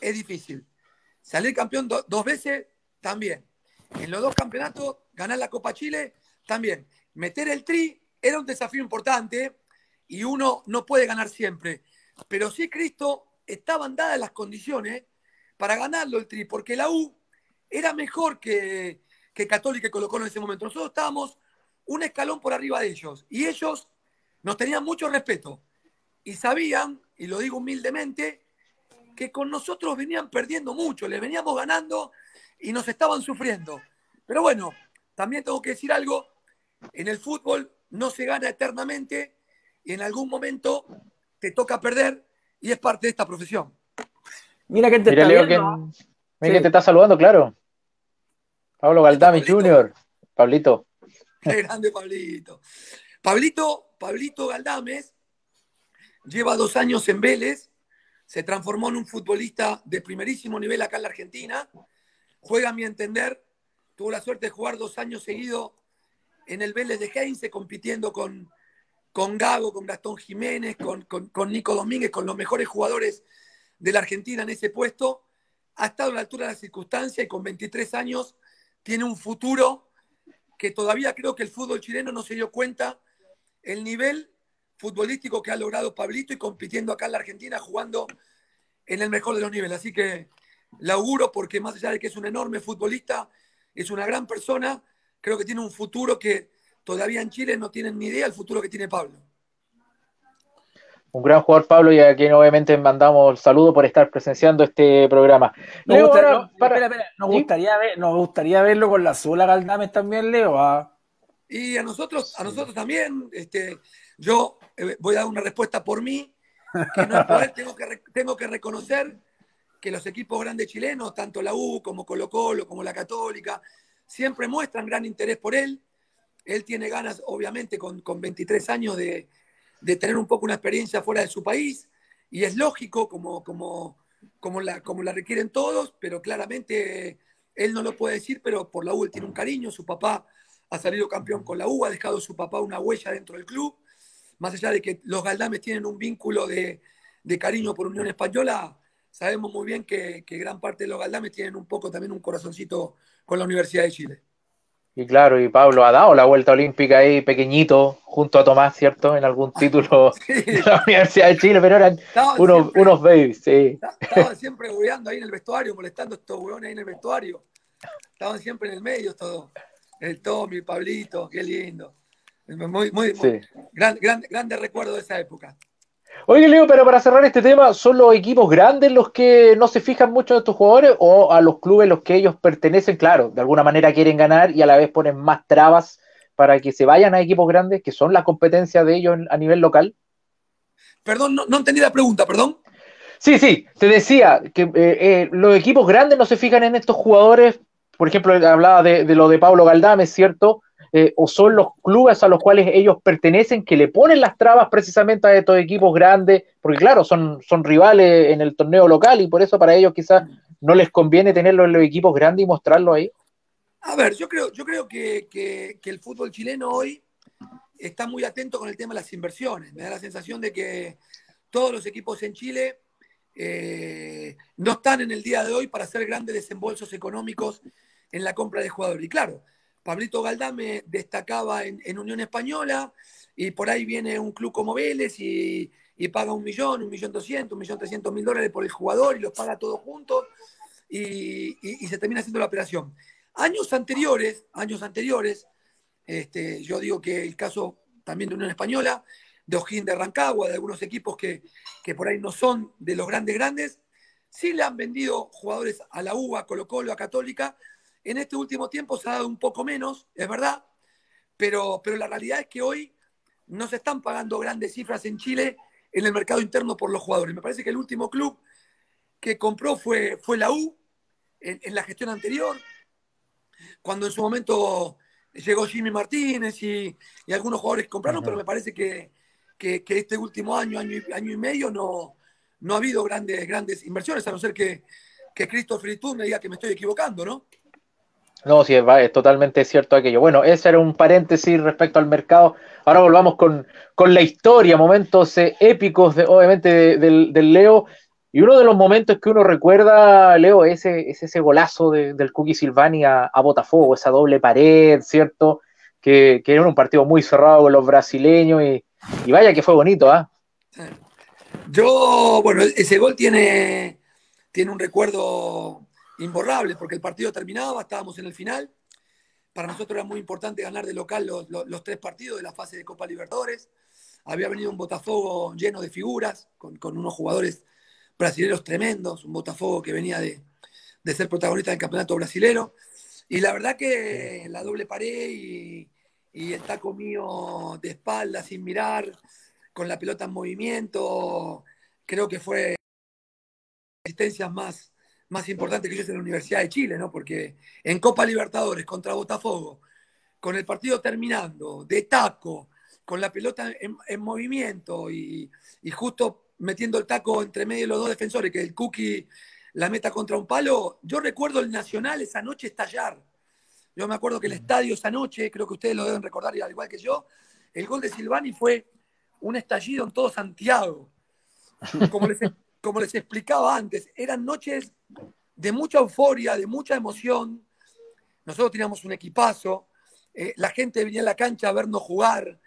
es difícil. Salir campeón do- dos veces, también. En los dos campeonatos, ganar la Copa Chile, también. Meter el tri era un desafío importante y uno no puede ganar siempre. Pero sí, Cristo, estaban dadas las condiciones para ganarlo el tri, porque la U era mejor que, que Católica y Colo en ese momento. Nosotros estábamos un escalón por arriba de ellos y ellos nos tenían mucho respeto y sabían, y lo digo humildemente, que con nosotros venían perdiendo mucho, les veníamos ganando y nos estaban sufriendo. Pero bueno, también tengo que decir algo, en el fútbol no se gana eternamente y en algún momento te toca perder y es parte de esta profesión. Mira que te Mira, está Leo, viendo, que, mira Sí. que te está saludando, claro. Pablo Galdami. Jr., Pablito. Qué grande Pablito. Pablito, Pablito Galdames lleva dos años en Vélez, se transformó en un futbolista de primerísimo nivel acá en la Argentina, juega a mi entender, tuvo la suerte de jugar dos años seguidos en el Vélez de Heinze, compitiendo con, con Gago, con Gastón Jiménez, con, con- con Nico Domínguez, con los mejores jugadores de la Argentina en ese puesto. Ha estado a la altura de la circunstancia y con 23 años tiene un futuro que todavía creo que el fútbol chileno no se dio cuenta el nivel futbolístico que ha logrado Pablito y compitiendo acá en la Argentina, jugando en el mejor de los niveles. Así que le auguro porque más allá de que es un enorme futbolista, es una gran persona, creo que tiene un futuro que todavía en Chile no tienen ni idea el futuro que tiene Pablo. Un gran jugador, Pablo, y a quien obviamente mandamos el saludo por estar presenciando este programa. Nos, Leo, gusta- ahora, no, para- espera, espera, nos ¿Sí? gustaría ver, nos gustaría verlo con la Zula Galdames también, Leo. ¿ah? Y a nosotros, a nosotros también, este, yo eh, voy a dar una respuesta por mí, que no es por [LAUGHS] él, tengo que, tengo que reconocer que los equipos grandes chilenos, tanto la U como Colo Colo, como la Católica, siempre muestran gran interés por él. Él tiene ganas, obviamente, con, con 23 años de, de, tener un poco una experiencia fuera de su país, y es lógico, como, como, como, la, como la requieren todos, pero claramente él no lo puede decir, pero por la U él tiene un cariño, su papá ha salido campeón con la U, ha dejado su papá una huella dentro del club, más allá de que los Galdames tienen un vínculo de, de cariño por Unión Española, sabemos muy bien que, que, gran parte de los Galdames tienen un poco también un corazoncito con la Universidad de Chile. Y claro, y Pablo ha dado la vuelta olímpica ahí pequeñito, junto a Tomás, ¿cierto? En algún [LAUGHS] título sí. de la Universidad de Chile, pero eran unos, siempre, unos babies, sí. Estaban siempre hueando ahí en el vestuario, molestando a estos hueones ahí en el vestuario. Estaban siempre en el medio todo. El Tommy, Pablito, qué lindo. Muy, muy, sí. muy gran, gran, grande recuerdo de esa época. Oye, Leo, pero para cerrar este tema, ¿son los equipos grandes los que no se fijan mucho en estos jugadores o a los clubes los que ellos pertenecen, claro, de alguna manera quieren ganar y a la vez ponen más trabas para que se vayan a equipos grandes, que son la competencia de ellos a nivel local? Perdón, no, no entendí la pregunta, perdón. Sí, sí, te decía que eh, eh, los equipos grandes no se fijan en estos jugadores, por ejemplo, hablaba de, de lo de Pablo Galdame, ¿cierto? Eh, o son los clubes a los cuales ellos pertenecen que le ponen las trabas precisamente a estos equipos grandes, porque claro, son, son rivales en el torneo local y por eso para ellos quizás no les conviene tenerlo en los equipos grandes y mostrarlo ahí. A ver, yo creo, yo creo que, que, el fútbol chileno hoy está muy atento con el tema de las inversiones. Me da la sensación de que todos los equipos en Chile eh, no están en el día de hoy para hacer grandes desembolsos económicos en la compra de jugadores. Y claro, Pablito Galdame destacaba en, Unión Española y por ahí viene un club como Vélez y, paga un millón, un millón doscientos, un millón trescientos mil dólares por el jugador y los paga todos juntos y, se termina haciendo la operación. Años anteriores, años anteriores, este, yo digo que el caso también de Unión Española, de Ojín de Rancagua, de algunos equipos que, que por ahí no son de los grandes grandes, sí le han vendido jugadores a la UBA, a Colo Colo, a Católica, en este último tiempo se ha dado un poco menos, es verdad, pero, pero la realidad es que hoy no se están pagando grandes cifras en Chile en el mercado interno por los jugadores. Me parece que el último club que compró fue, fue la U en, en la gestión anterior, cuando en su momento llegó Jimmy Martínez y, y algunos jugadores compraron, pero me parece que, que, que, este último año, año y, año y medio, no, no ha habido grandes, grandes inversiones, a no ser que, que Christopher Itú me diga que me estoy equivocando, ¿no? No, sí, es, totalmente cierto aquello. Bueno, ese era un paréntesis respecto al mercado. Ahora volvamos con, con la historia, momentos eh, épicos, de, obviamente, de, del, Leo. Y uno de los momentos que uno recuerda, Leo, es ese, es ese golazo de, del Cookie Silvani a, a, Botafogo, esa doble pared, ¿cierto? Que, que, era un partido muy cerrado con los brasileños y, y vaya que fue bonito, ¿ah? Yo, bueno, ese gol tiene, tiene un recuerdo imborrable, porque el partido terminaba, estábamos en el final. Para nosotros era muy importante ganar de local los, los, los tres partidos de la fase de Copa Libertadores. Había venido un Botafogo lleno de figuras, con, con unos jugadores brasileños tremendos, un Botafogo que venía de, de, ser protagonista del campeonato brasilero. Y la verdad que la doble pared y, y el taco mío de espalda sin mirar, con la pelota en movimiento, creo que fue asistencias más, más importante que yo es en la Universidad de Chile, ¿no? Porque en Copa Libertadores contra Botafogo, con el partido terminando, de taco, con la pelota en, en movimiento y, y, justo metiendo el taco entre medio de los dos defensores, que el Cookie la meta contra un palo, yo recuerdo el Nacional esa noche estallar. Yo me acuerdo que el estadio esa noche, creo que ustedes lo deben recordar al igual que yo, el gol de Silvani fue un estallido en todo Santiago. Como les, como les explicaba antes, eran noches de mucha euforia, de mucha emoción. Nosotros teníamos un equipazo, eh, la gente venía a la cancha a vernos jugar,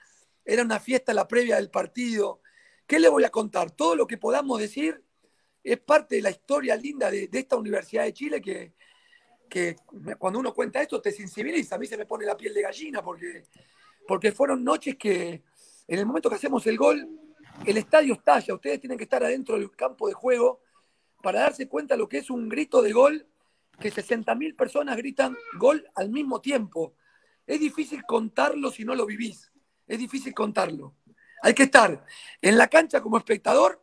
era una fiesta la previa del partido. ¿Qué le voy a contar? Todo lo que podamos decir es parte de la historia linda de, de esta Universidad de Chile que, que, cuando uno cuenta esto te sensibiliza. A mí se me pone la piel de gallina porque, porque fueron noches que en el momento que hacemos el gol el estadio estalla, ustedes tienen que estar adentro del campo de juego para darse cuenta lo que es un grito de gol, que 60.000 personas gritan gol al mismo tiempo. Es difícil contarlo si no lo vivís, es difícil contarlo. Hay que estar en la cancha como espectador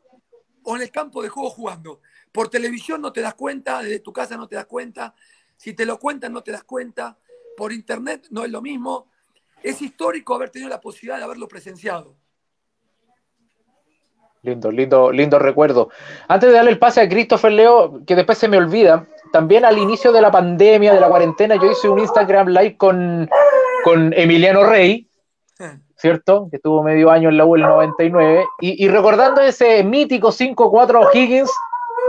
o en el campo de juego jugando. Por televisión no te das cuenta, desde tu casa no te das cuenta, si te lo cuentan no te das cuenta, por internet no es lo mismo. es histórico haber tenido la posibilidad de haberlo presenciado. Lindo, lindo, lindo recuerdo. Antes de darle el pase a Christopher Leo, que después se me olvida, también al inicio de la pandemia, de la cuarentena, yo hice un Instagram live con, con Emiliano Rey, ¿cierto? Que estuvo medio año en la U el 99, y, y recordando ese mítico 5-4 Higgins,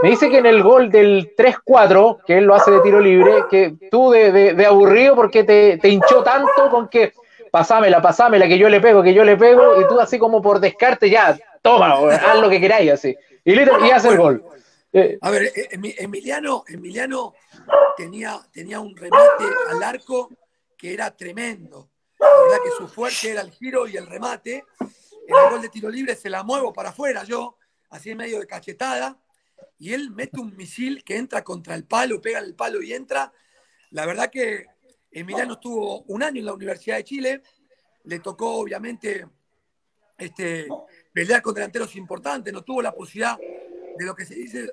me dice que en el gol del 3-4, que él lo hace de tiro libre, que tú de, de, de aburrido porque te, te, hinchó tanto con que pasámela, pasámela, que yo le pego, que yo le pego, y tú así como por descarte, ya, toma, haz lo que queráis, así. Y, y hace el gol. Eh, a ver, eh, Emiliano, Emiliano tenía, tenía un remate al arco que era tremendo. La verdad que su fuerte era el giro y el remate. En el gol de tiro libre se la muevo para afuera yo, así en medio de cachetada y él mete un misil que entra contra el palo, pega el palo y entra. La verdad que Emiliano estuvo un año en la Universidad de Chile, le tocó obviamente este, pelear con delanteros importantes, no tuvo la posibilidad de lo que se dice.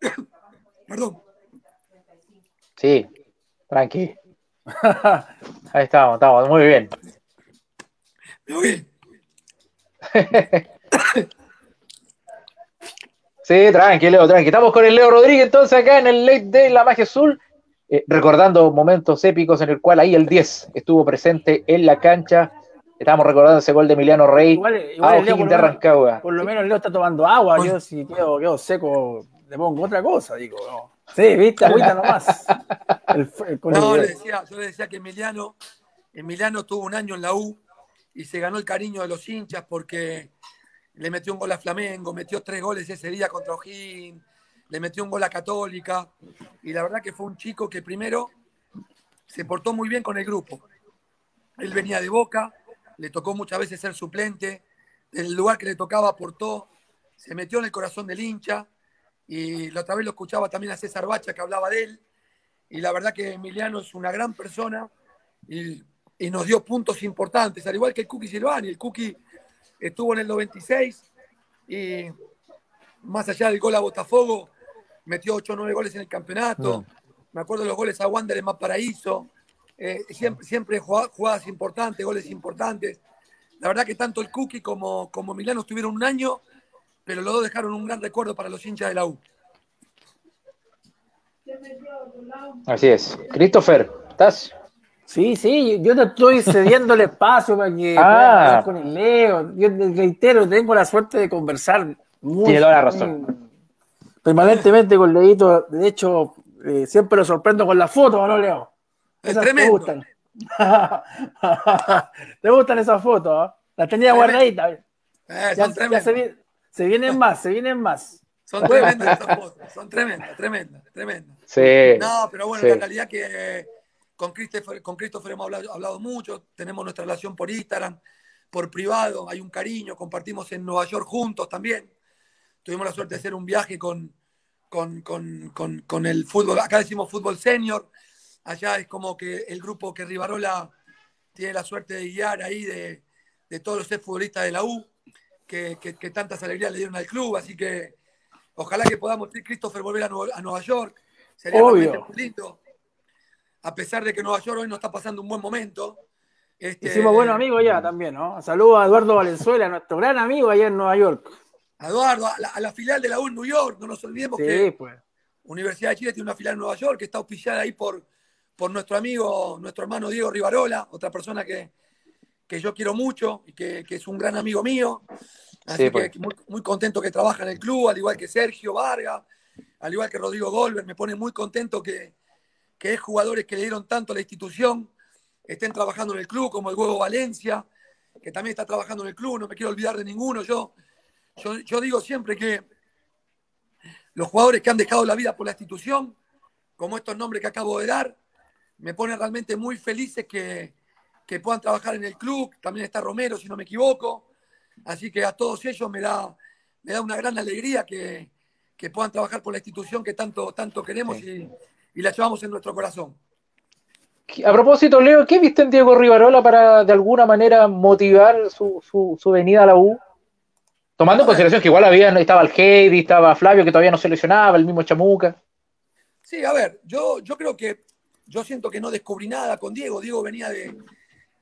[COUGHS] Perdón. Sí, tranqui. [LAUGHS] Ahí estamos, estamos, muy bien. Muy bien. [COUGHS] Sí, tranquilo, tranqui. Estamos con el Leo Rodríguez entonces acá en el late de la magia azul, eh, recordando momentos épicos en el cual ahí el 10 estuvo presente en la cancha. Estamos recordando ese gol de Emiliano Rey igual, igual a O'Higgins de Rancagua. Por lo menos Leo está tomando agua. Yo si quedo, quedo seco, le pongo otra cosa, digo. No. Sí, viste, agüita nomás. [LAUGHS] El, el, no, le decía, yo le decía que Emiliano, Emiliano tuvo un año en la U y se ganó el cariño de los hinchas porque le metió un gol a Flamengo, metió tres goles ese día contra O'Higgins, le metió un gol a Católica, y la verdad que fue un chico que primero se portó muy bien con el grupo. Él venía de Boca, le tocó muchas veces ser suplente, el lugar que le tocaba aportó, se metió en el corazón del hincha, y la otra vez lo escuchaba también a César Bacha que hablaba de él, y la verdad que Emiliano es una gran persona y, y nos dio puntos importantes, al igual que el Cookie Silvani, el Cookie estuvo en el 96 y más allá del gol a Botafogo, metió 8 o 9 goles en el campeonato. Me acuerdo de los goles a Wander en más paraíso. Eh, siempre, siempre jugadas importantes, goles importantes. La verdad que tanto el Cookie como, como Milano tuvieron un año, pero los dos dejaron un gran recuerdo para los hinchas de la U. Así es. Christopher, ¿estás? Sí, sí, yo te estoy cediendo el [LAUGHS] espacio para que ah. hablar con el Leo. Yo reitero, tengo la suerte de conversar muy, Tiene toda la razón. permanentemente con Leito. De hecho, eh, siempre lo sorprendo con las fotos, ¿no, Leo? Esas es tremendo. te gustan. [LAUGHS] ¿Te gustan esas fotos? ¿eh? Las tenía guardaditas. Eh, ya, ya se, se, vienen más, se vienen más. Son tremendas esas fotos, son tremendas, tremendas, tremendas. Sí. No, pero bueno, sí. la calidad que con Christopher, con Christopher hemos hablado, hablado, mucho, tenemos nuestra relación por Instagram, por privado, hay un cariño, compartimos en Nueva York juntos también. Tuvimos la suerte de hacer un viaje con, con, con, con el fútbol, acá decimos fútbol senior, allá es como que el grupo que Rivarola tiene la suerte de guiar ahí de, de todos los futbolistas de la U, que, que, que, tantas alegrías le dieron al club, así que ojalá que podamos, Christopher, volver a, Nueva, a Nueva York, sería Obvio. muy lindo a pesar de que Nueva York hoy no está pasando un buen momento. Este, Hicimos buenos amigos ya también, ¿no? Saludos a Eduardo Valenzuela, nuestro gran amigo allá en Nueva York. Eduardo, a la, a la filial de la U en New York, no nos olvidemos sí, que pues. Universidad de Chile tiene una filial en Nueva York que está auspiciada ahí por, por nuestro amigo, nuestro hermano Diego Rivarola, otra persona que, que yo quiero mucho y que, que, es un gran amigo mío. Así sí, pues. que muy, muy, contento que trabaja en el club, al igual que Sergio Vargas, al igual que Rodrigo Golver, me pone muy contento que, que es jugadores que le dieron tanto a la institución, estén trabajando en el club, como el Huevo Valencia, que también está trabajando en el club, no me quiero olvidar de ninguno. Yo, yo, yo digo siempre que los jugadores que han dejado la vida por la institución, como estos nombres que acabo de dar, me ponen realmente muy felices que, que puedan trabajar en el club. También está Romero, si no me equivoco. Así que a todos ellos me da, me da una gran alegría que, que puedan trabajar por la institución que tanto, tanto queremos sí. y, y la llevamos en nuestro corazón. A propósito, Leo, ¿qué viste en Diego Rivarola para de alguna manera motivar su, su, su venida a la U? Tomando en consideración que igual había, estaba el Heidi, estaba Flavio, que todavía no se lesionaba, el mismo Chamuca. Sí, a ver, yo, yo creo que yo siento que no descubrí nada con Diego. Diego venía de,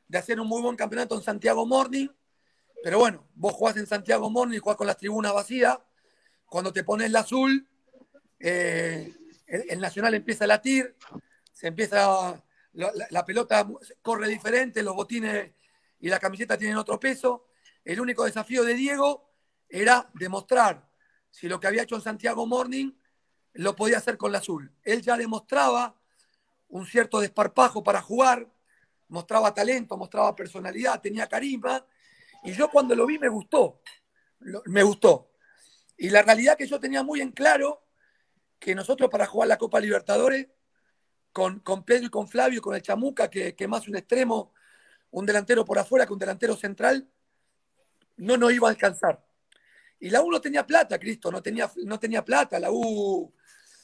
de hacer un muy buen campeonato en Santiago Morning, pero bueno, vos jugás en Santiago Morning, jugás con las tribunas vacías, cuando te pones la azul, eh, el, Nacional empieza a latir, se empieza, la, la, pelota corre diferente, los botines y la camiseta tienen otro peso. El único desafío de Diego era demostrar si lo que había hecho en Santiago Morning lo podía hacer con la azul. Él ya demostraba un cierto desparpajo para jugar, mostraba talento, mostraba personalidad, tenía carisma, y yo cuando lo vi me gustó, me gustó. Y la realidad que yo tenía muy en claro que nosotros para jugar la Copa Libertadores, con, con Pedro y con Flavio, con el Chamuca, que, que más un extremo, un delantero por afuera que un delantero central, no nos iba a alcanzar. Y la U no tenía plata, Cristo, no tenía, no tenía plata. La U,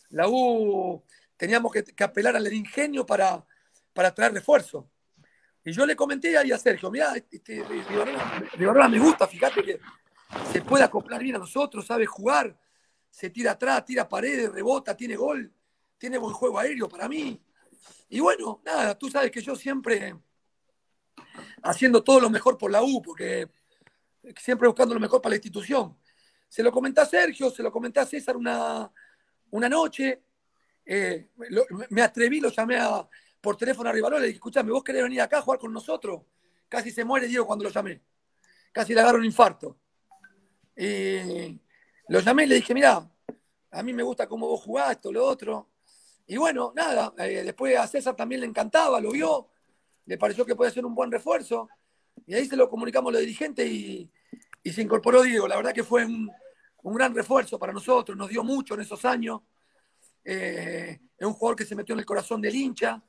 la U teníamos que, apelar al ingenio para, para traer refuerzo. Y yo le comenté ahí a Sergio, mira, este, me gusta, fíjate que se puede acoplar bien a nosotros, sabe jugar, se tira atrás, tira paredes, rebota, tiene gol, tiene buen juego aéreo para mí. Y bueno, nada, tú sabes que yo siempre haciendo todo lo mejor por la U, porque siempre buscando lo mejor para la institución. Se lo comenté a Sergio, se lo comenté a César una, una noche, eh, me atreví, lo llamé por teléfono a Rivarola le dije, escúchame, vos querés venir acá a jugar con nosotros. Casi se muere Diego cuando lo llamé. Casi le agarro un infarto. Y lo llamé y le dije, mira, a mí me gusta cómo vos jugás, esto, lo otro. Y bueno, nada, eh, después a César también le encantaba, lo vio, le pareció que podía ser un buen refuerzo. Y ahí se lo comunicamos a los dirigentes y, se incorporó Diego. La verdad que fue un, gran refuerzo para nosotros, nos dio mucho en esos años. Eh, es un jugador que se metió en el corazón del hincha,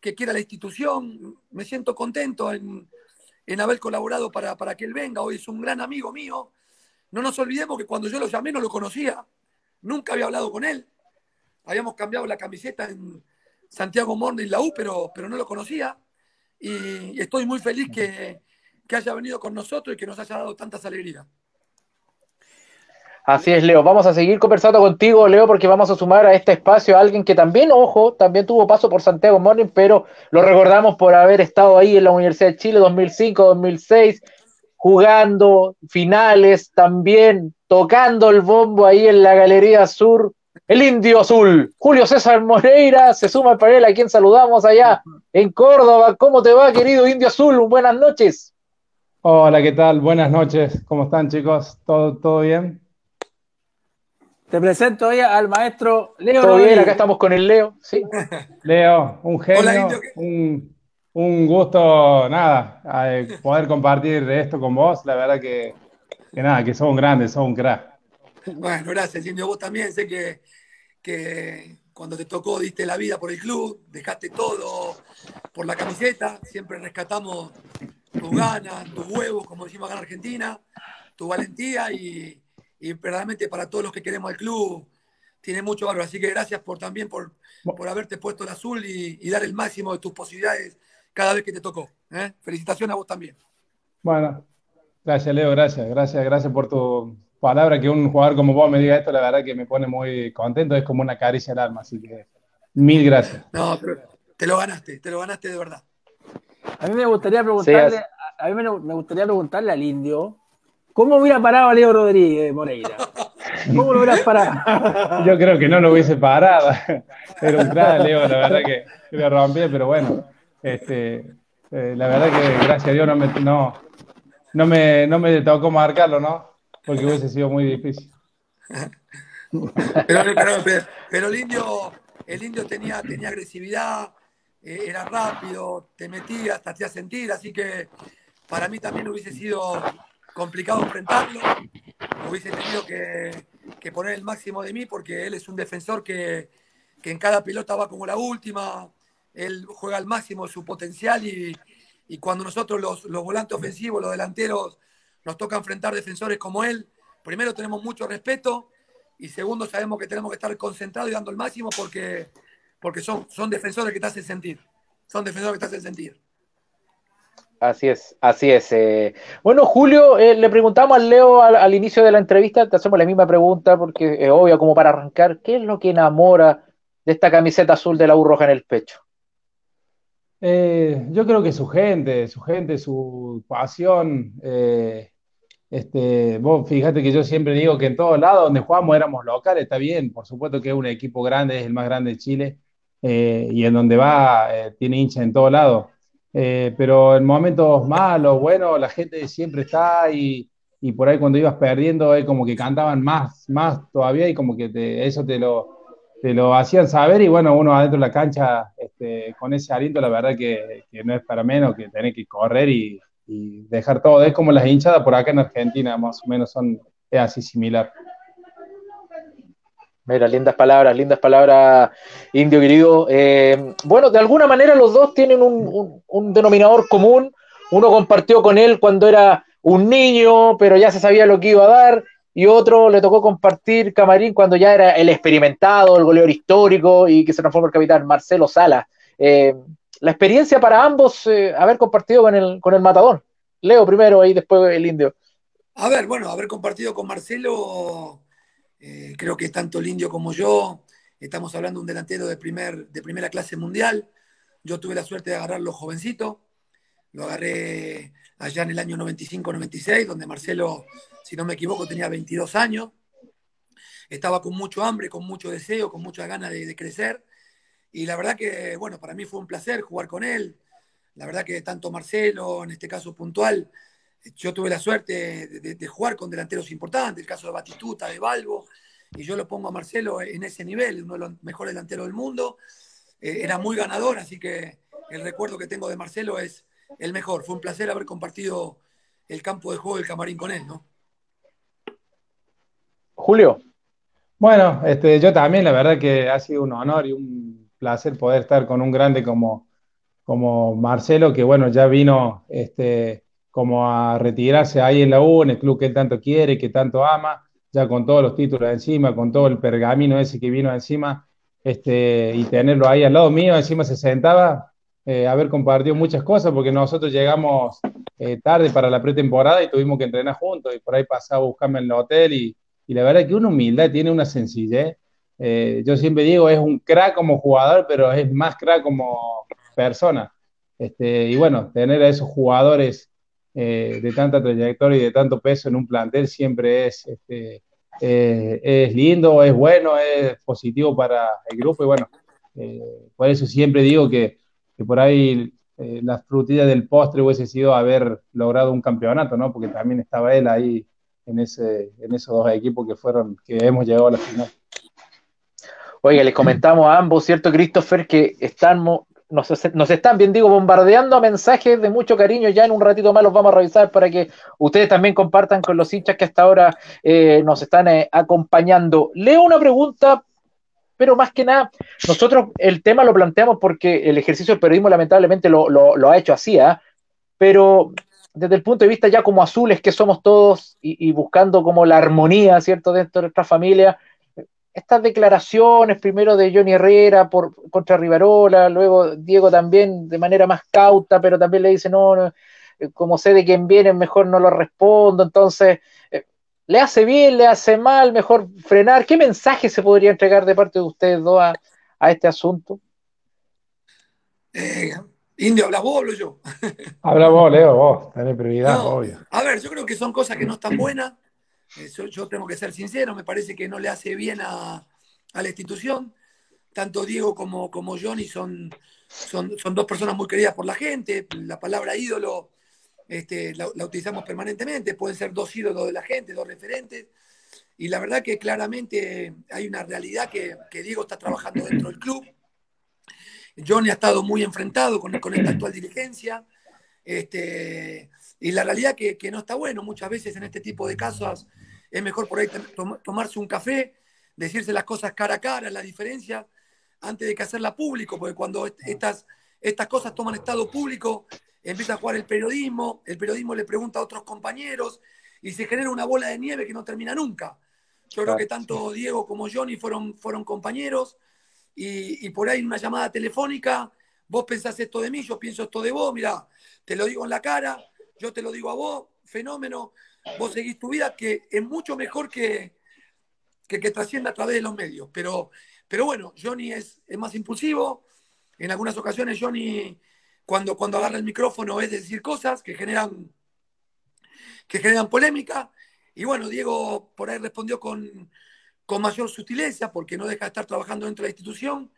que quiera la institución. Me siento contento en, haber colaborado para, para, que él venga. Hoy es un gran amigo mío. No nos olvidemos que cuando yo lo llamé no lo conocía. Nunca había hablado con él. Habíamos cambiado la camiseta en Santiago Morning, la U, pero, pero no lo conocía. Y, estoy muy feliz que, que haya venido con nosotros y que nos haya dado tantas alegrías. Así es, Leo. Vamos a seguir conversando contigo, Leo, porque vamos a sumar a este espacio a alguien que también, ojo, también tuvo paso por Santiago Morning, pero lo recordamos por haber estado ahí en la Universidad de Chile 2005, 2006, jugando finales también, tocando el bombo ahí en la Galería Sur. El Indio Azul, Julio César Moreira, se suma al panel a quien saludamos allá en Córdoba. ¿Cómo te va, querido Indio Azul? Buenas noches. Hola, ¿qué tal? Buenas noches. ¿Cómo están, chicos? ¿Todo, todo bien? Te presento hoy al maestro Leo. Todo bien, acá estamos con el Leo. Sí. [LAUGHS] Leo, un genio, un, gusto, nada, poder compartir esto con vos. La verdad que, nada, que sos un grande, sos un crack. Bueno, gracias, Indio. Vos también sé que, que cuando te tocó diste la vida por el club, dejaste todo por la camiseta, siempre rescatamos tus ganas, tus huevos, como decimos acá en Argentina, tu valentía y y verdaderamente para todos los que queremos el club tiene mucho valor. Así que gracias por también por, por haberte puesto el azul y, dar el máximo de tus posibilidades cada vez que te tocó. ¿eh? Felicitaciones a vos también. Bueno, gracias Leo, gracias, gracias, gracias por tu palabra. Que un jugador como vos me diga esto, la verdad que me pone muy contento, es como una caricia al alma, así que mil gracias. No, pero te lo ganaste, te lo ganaste de verdad. A mí me gustaría preguntarle, a mí me gustaría preguntarle al indio ¿Cómo hubiera parado a Leo Rodríguez Moreira? ¿Cómo lo hubieras parado? [LAUGHS] Yo creo que no lo hubiese parado. Era un crack, Leo, la verdad que lo rompí, pero bueno, este, eh, la verdad que gracias a Dios no me, no, no, me, no me tocó marcarlo, ¿no? Porque hubiese sido muy difícil. Pero, pero, el indio, el indio tenía, tenía agresividad, eh, era rápido, te metía, te hacía sentir, así que para mí también hubiese sido complicado enfrentarlo. Hubiese tenido que, poner el máximo de mí porque él es un defensor que, en cada pelota va como la última. Él juega al máximo su potencial y, cuando nosotros los, volantes ofensivos, los delanteros, nos toca enfrentar defensores como él, primero tenemos mucho respeto y segundo sabemos que tenemos que estar concentrados y dando el máximo porque, porque son, son defensores que te hacen sentir. Son defensores que te hacen sentir. Así es, así es. Eh. Bueno, Julio, eh, le preguntamos al Leo al, inicio de la entrevista, te hacemos la misma pregunta porque es obvio como para arrancar, ¿qué es lo que enamora de esta camiseta azul de la U roja en el pecho? Eh, yo creo que su gente, su gente, su pasión. este, vos fíjate que yo siempre digo que en todos lados donde jugamos éramos locales, está bien, por supuesto que es un equipo grande, es el más grande de Chile, y en donde va tiene hincha en todos lados. Eh, pero en momentos malos, bueno, la gente siempre está y, y por ahí cuando ibas perdiendo es como que cantaban más, más todavía y como que te- eso te lo, te lo hacían saber y bueno, uno adentro de la cancha este, con ese aliento, la verdad que, que no es para menos que tener que correr y, y dejar todo. Es como las hinchadas por acá en Argentina, más o menos son, es así similar. Mira, lindas palabras, lindas palabras, indio querido. Eh, bueno, de alguna manera los dos tienen un, un- denominador común. Uno compartió con él cuando era un niño, pero ya se sabía lo que iba a dar, y otro le tocó compartir camarín cuando ya era el experimentado, el goleador histórico y que se transformó en capitán, Marcelo Sala. Eh, la experiencia para ambos, eh, haber compartido con el, con el matador. Leo primero y después el indio. A ver, bueno, haber compartido con Marcelo, eh, creo que tanto el indio como yo, estamos hablando de un delantero de, primer, de primera clase mundial. Yo tuve la suerte de agarrarlo jovencito, lo agarré allá en el año 95-96, donde Marcelo, si no me equivoco, tenía 22 años. Estaba con mucho hambre, con mucho deseo, con muchas ganas de, de crecer. Y la verdad que, bueno, para mí fue un placer jugar con él. La verdad que tanto Marcelo, en este caso puntual, yo tuve la suerte de, de- de jugar con delanteros importantes, el caso de Batistuta, de Balbo, y yo lo pongo a Marcelo en ese nivel, uno de los mejores delanteros del mundo. Eh, era muy ganador, así que el recuerdo que tengo de Marcelo es el mejor. Fue un placer haber compartido el campo de juego del camarín con él, ¿no? Julio. Bueno, este, yo también, la verdad que ha sido un honor y un placer poder estar con un grande como, como Marcelo, que bueno, ya vino este, como a retirarse ahí en la U, en el club que él tanto quiere, que tanto ama, ya con todos los títulos encima, con todo el pergamino ese que vino encima, este, y tenerlo ahí al lado mío, encima se sentaba, eh, haber compartido muchas cosas, porque nosotros llegamos eh, tarde para la pretemporada y tuvimos que entrenar juntos, y por ahí pasaba a buscarme en el hotel, y, y la verdad que una humildad tiene una sencillez. Eh, yo siempre digo, es un crack como jugador, pero es más crack como persona. Este, y bueno, tener a esos jugadores eh, de tanta trayectoria y de tanto peso en un plantel siempre es, este, eh, es lindo, es bueno, es positivo para el grupo. Y bueno, eh, por eso siempre digo que, que por ahí la frutilla del postre hubiese sido haber logrado un campeonato, ¿no? Porque también estaba él ahí en, ese, en esos dos equipos que fueron, que hemos llegado a la final. Oiga, les comentamos a ambos, ¿cierto, Christopher? Que están, nos, están bien, digo, bombardeando mensajes de mucho cariño. Ya en un ratito más los vamos a revisar para que ustedes también compartan con los hinchas que hasta ahora eh, nos están eh, acompañando. Leo una pregunta, pero más que nada, nosotros el tema lo planteamos porque el ejercicio del periodismo lamentablemente lo, lo, ha hecho así, ¿eh? pero desde el punto de vista ya como azules que somos todos y, y buscando como la armonía, ¿cierto?, dentro de nuestra familia estas declaraciones, primero de Johnny Herrera por, contra Rivarola, luego Diego también de manera más cauta, pero también le dice, no, no como sé de quién viene, mejor no lo respondo, entonces, eh, ¿le hace bien, le hace mal, mejor frenar? ¿Qué mensaje se podría entregar de parte de ustedes dos a, a este asunto? Eh, Indio, ¿hablas vos o hablo yo? Habla vos, Leo, vos, tenés [LAUGHS] prioridad, No, obvio. A ver, yo creo que son cosas que no están buenas. Eso yo tengo que ser sincero, me parece que no le hace bien a, a la institución. Tanto Diego como, como Johnny son, son, son, dos personas muy queridas por la gente. La palabra ídolo este, la, la, utilizamos permanentemente. Pueden ser dos ídolos de la gente, dos referentes. Y la verdad que claramente hay una realidad que, que Diego está trabajando dentro del club. Johnny ha estado muy enfrentado con, con esta actual dirigencia. Este, y la realidad que, que, no está bueno. Muchas veces en este tipo de casos es mejor por ahí tom tomarse un café, decirse las cosas cara a cara, la diferencia, antes de que hacerla público, porque cuando estas, estas cosas toman estado público, empieza a jugar el periodismo, el periodismo le pregunta a otros compañeros y se genera una bola de nieve que no termina nunca. Yo creo que tanto Diego como Johnny fueron, fueron compañeros y, y por ahí una llamada telefónica, vos pensás esto de mí, yo pienso esto de vos, mira, te lo digo en la cara, yo te lo digo a vos, fenómeno, vos seguís tu vida, que es mucho mejor que, que, que trascienda a través de los medios. Pero, pero bueno, Johnny es, es, más impulsivo, en algunas ocasiones Johnny cuando, cuando agarra el micrófono es decir cosas que generan, que generan polémica. Y bueno, Diego por ahí respondió con, con mayor sutileza, porque no deja de estar trabajando dentro de la institución,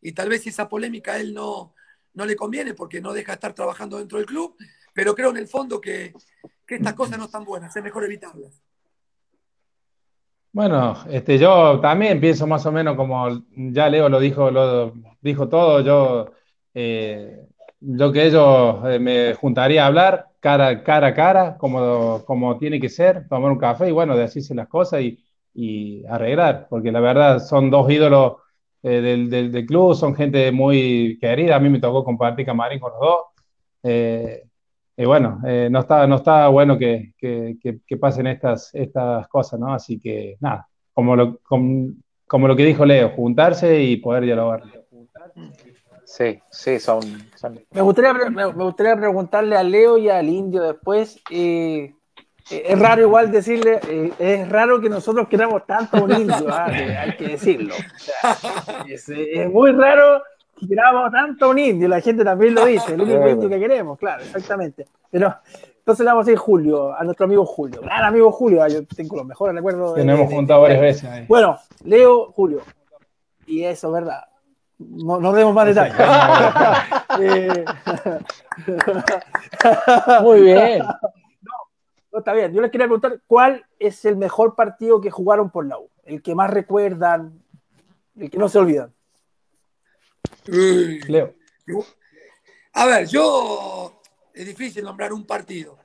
y tal vez esa polémica a él no, no le conviene porque no deja de estar trabajando dentro del club, pero creo en el fondo que, que estas cosas no están buenas, es mejor evitarlas. Bueno, este, yo también pienso más o menos como ya Leo lo dijo, lo dijo todo, yo, eh, yo que ellos eh, me juntaría a hablar cara, a cara, como, como tiene que ser, tomar un café y bueno, decirse las cosas y, y arreglar, porque la verdad son dos ídolos eh, del, del, del, club, son gente muy querida, a mí me tocó compartir camarín con los dos. Eh, y bueno, eh, no, está, no está bueno que, que, que, pasen estas, estas cosas, ¿no? Así que nada, como lo, como, como lo que dijo Leo, juntarse y poder dialogar. Sí, sí, son... son... Me, gustaría, me, gustaría preguntarle a Leo y al Indio después, eh, es raro igual decirle, eh, es raro que nosotros queramos tanto un indio, ¿ah? hay que decirlo. O sea, es, es, muy raro que queramos tanto a un indio, la gente también lo dice, el único [LAUGHS] indio que queremos, claro, exactamente. Pero entonces le vamos a decir Julio, a nuestro amigo Julio, gran amigo Julio, yo tengo los mejores recuerdos. Tenemos de, juntado varias veces. Ahí. Bueno, Leo, Julio, y eso, ¿verdad? No, no demos más detalles. [LAUGHS] eh... [LAUGHS] Muy bien. No, está bien. Yo les quería preguntar cuál es el mejor partido que jugaron por la U, el que más recuerdan, el que no se olvidan. Leo. A ver, yo es difícil nombrar un partido.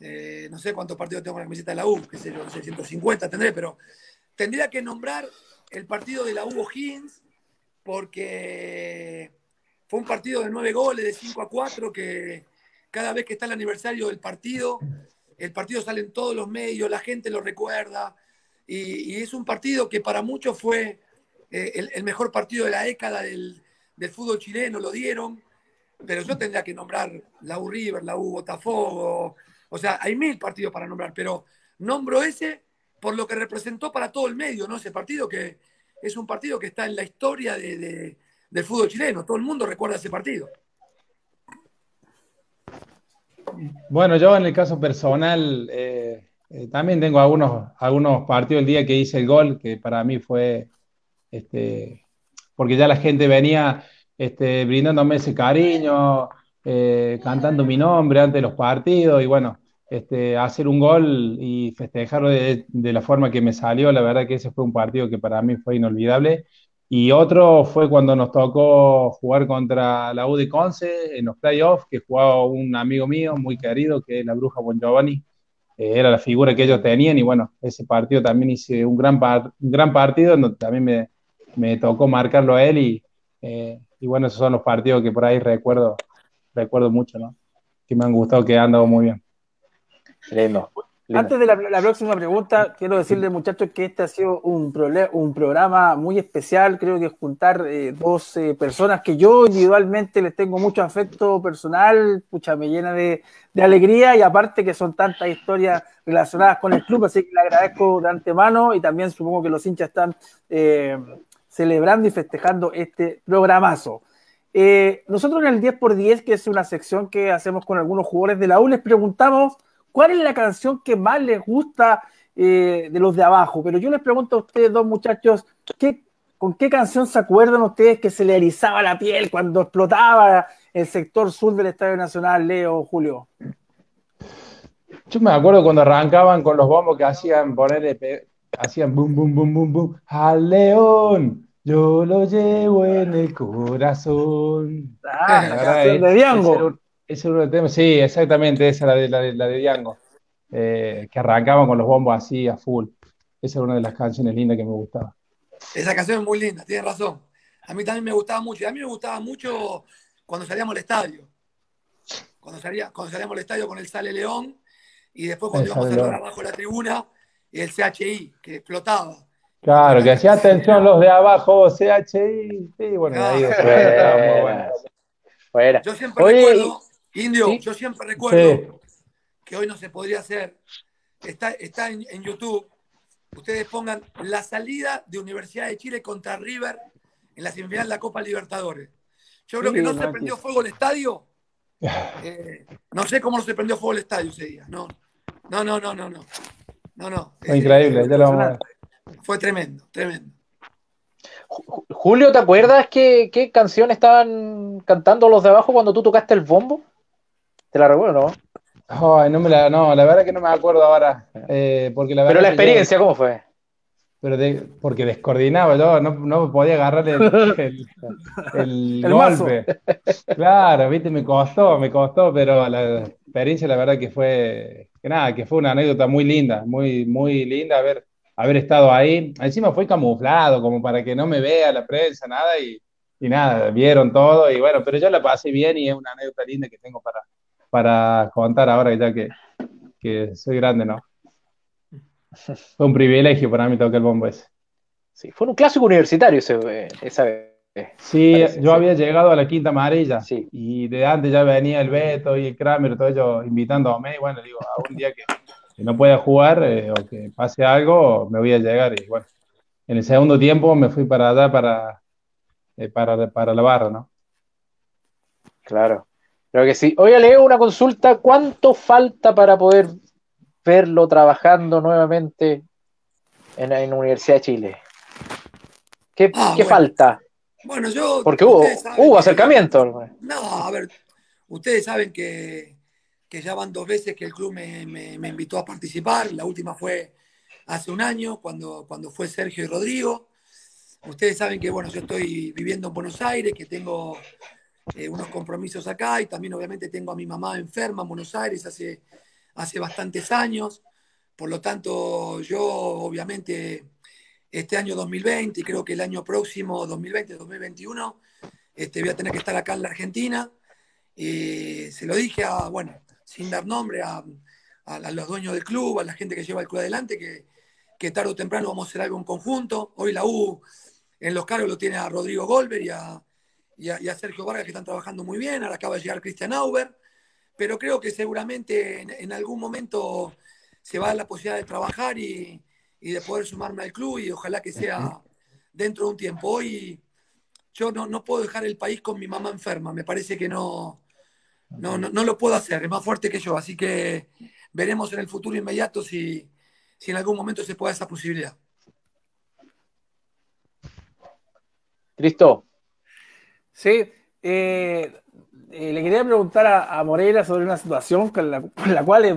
Eh, no sé cuántos partidos tengo en la camiseta de la U, qué sé yo, no sé, 150 tendré, pero tendría que nombrar el partido de la U O'Higgins porque fue un partido de nueve goles, de 5 a 4, que cada vez que está el aniversario del partido, el partido sale en todos los medios, la gente lo recuerda, y es un partido que para muchos fue eh, el, mejor partido de la década del, fútbol chileno, lo dieron, pero yo tendría que nombrar la U River, la U Botafogo, o sea, hay mil partidos para nombrar, pero nombro ese por lo que representó para todo el medio, ¿no? Ese partido que es un partido que está en la historia de, de, del fútbol chileno, todo el mundo recuerda ese partido. Bueno, yo en el caso personal eh, eh, también tengo algunos, algunos partidos el día que hice el gol, que para mí fue, este, porque ya la gente venía este, brindándome ese cariño, eh, cantando mi nombre antes de los partidos y bueno, este, hacer un gol y festejarlo de, de, la forma que me salió, la verdad que ese fue un partido que para mí fue inolvidable. Y otro fue cuando nos tocó jugar contra la U de Conce en los playoffs, que jugaba un amigo mío muy querido, que es la Bruja Bon Giovanni. Eh, era la figura que ellos tenían y bueno, ese partido también hice un gran, par gran partido, donde también me, me, tocó marcarlo a él y, eh, y, bueno, esos son los partidos que por ahí recuerdo, recuerdo mucho, ¿no? Que me han gustado, que han dado muy bien. Lindo. Antes de la, la, próxima pregunta, quiero decirle, muchachos, que este ha sido un, un programa muy especial. Creo que juntar eh, dos eh, personas que yo individualmente les tengo mucho afecto personal, pucha, me llena de, de, alegría y aparte que son tantas historias relacionadas con el club, así que le agradezco de antemano y también supongo que los hinchas están eh, celebrando y festejando este programazo. Eh, nosotros en el 10x10, que es una sección que hacemos con algunos jugadores de la U, les preguntamos ¿Cuál es la canción que más les gusta eh, de los de abajo? Pero yo les pregunto a ustedes dos muchachos, ¿qué, ¿con qué canción se acuerdan ustedes que se le erizaba la piel cuando explotaba el sector sur del Estadio Nacional, Leo, Julio? Yo me acuerdo cuando arrancaban con los bombos que hacían ponerle, hacían boom, boom, boom, boom, boom, al león. Yo lo llevo en el corazón. Ah, la canción de Diango. Ese es uno de los temas, sí, exactamente, esa la de, la de, la de Diango, eh, que arrancaban con los bombos así a full. Esa es una de las canciones lindas que me gustaba. Esa canción es muy linda, tienes razón. A mí también me gustaba mucho. Y a mí me gustaba mucho cuando salíamos al estadio. Cuando, salía, cuando salíamos al estadio con el Sale León y después cuando íbamos a abajo de la tribuna y el CHI, que explotaba. Claro, que hacía atención los de abajo, CHI. Sí, bueno, claro. ahí fue, [LAUGHS] muy bueno. Fuera. Yo siempre Oye, recuerdo Indio, ¿Sí? yo siempre recuerdo sí. que hoy no se podría hacer. Está, está en, en, YouTube. Ustedes pongan la salida de Universidad de Chile contra River en la semifinal de la Copa Libertadores. Yo creo sí, que no, no se prendió fuego el estadio [LAUGHS] Eh, no sé cómo se prendió fuego el estadio ese día. No, no, no, no, no. no. No, no. Fue increíble, ya lo vamos a ver. Fue tremendo, tremendo. Julio, ¿te acuerdas qué, qué canción estaban cantando los de abajo cuando tú tocaste el bombo? ¿Te la recuerdo, no? Ay, no, me la, no, la verdad que no me acuerdo ahora. eh, porque la Pero la yo- experiencia, ¿cómo fue? pero de- porque descoordinaba yo, no, no podía agarrar el, [LAUGHS] el, el El mazo. golpe. Claro, viste, me costó, me costó, pero la experiencia la verdad que fue, que nada, que fue una anécdota muy linda, muy, muy linda haber, haber estado ahí. Encima fue camuflado, como para que no me vea la prensa, nada, y, y nada, vieron todo, y bueno, pero yo la pasé bien y es una anécdota linda que tengo para, para contar ahora, ya que, que soy grande, ¿no? Fue un privilegio para mí tocar el bombo ese. Sí, fue un clásico universitario ese, eh, esa vez. Sí, Parece, yo sí. había llegado a la quinta amarilla Sí. y de antes ya venía el Beto y el Kramer, todo ellos invitándome y bueno, digo, a un día que, que no pueda jugar eh, o que pase algo, me voy a llegar y bueno, en el segundo tiempo me fui para allá para, eh, para, para la barra, ¿no? Claro, creo que sí. Oye, Leo, una consulta. ¿Cuánto falta para poder verlo trabajando nuevamente en, en la Universidad de Chile? ¿Qué, Ah, qué bueno. falta? Bueno, yo. Porque hubo, hubo que- acercamiento. No, a ver, ustedes saben que, que ya van dos veces que el club me, me- invitó a participar. La última fue hace un año, cuando, cuando fue Sergio y Rodrigo. Ustedes saben que, bueno, yo estoy viviendo en Buenos Aires, que tengo eh, unos compromisos acá y también obviamente tengo a mi mamá enferma en Buenos Aires hace, hace bastantes años. Por lo tanto, yo obviamente este año 2020 y creo que el año próximo, 2020-2021, este, voy a tener que estar acá en la Argentina. Eh, se lo dije a, bueno, sin dar nombre, a, a- a los dueños del club, a la gente que lleva el club adelante, que, que tarde o temprano vamos a hacer algo en conjunto. Hoy la U en los cargos lo tiene a Rodrigo Golber y a, y a- y a Sergio Vargas, que están trabajando muy bien. Ahora acaba de llegar Christian Auber. Pero creo que seguramente en, en algún momento se va a dar la posibilidad de trabajar y, y de poder sumarme al club y ojalá que sea dentro de un tiempo. Hoy yo no, no puedo dejar el país con mi mamá enferma, me parece que no, no, no, no lo puedo hacer, es más fuerte que yo, así que veremos en el futuro inmediato si, si en algún momento se puede esa posibilidad. Cristo, Sí, eh, eh, le quería preguntar a, a Moreira sobre una situación con la, con la cual es,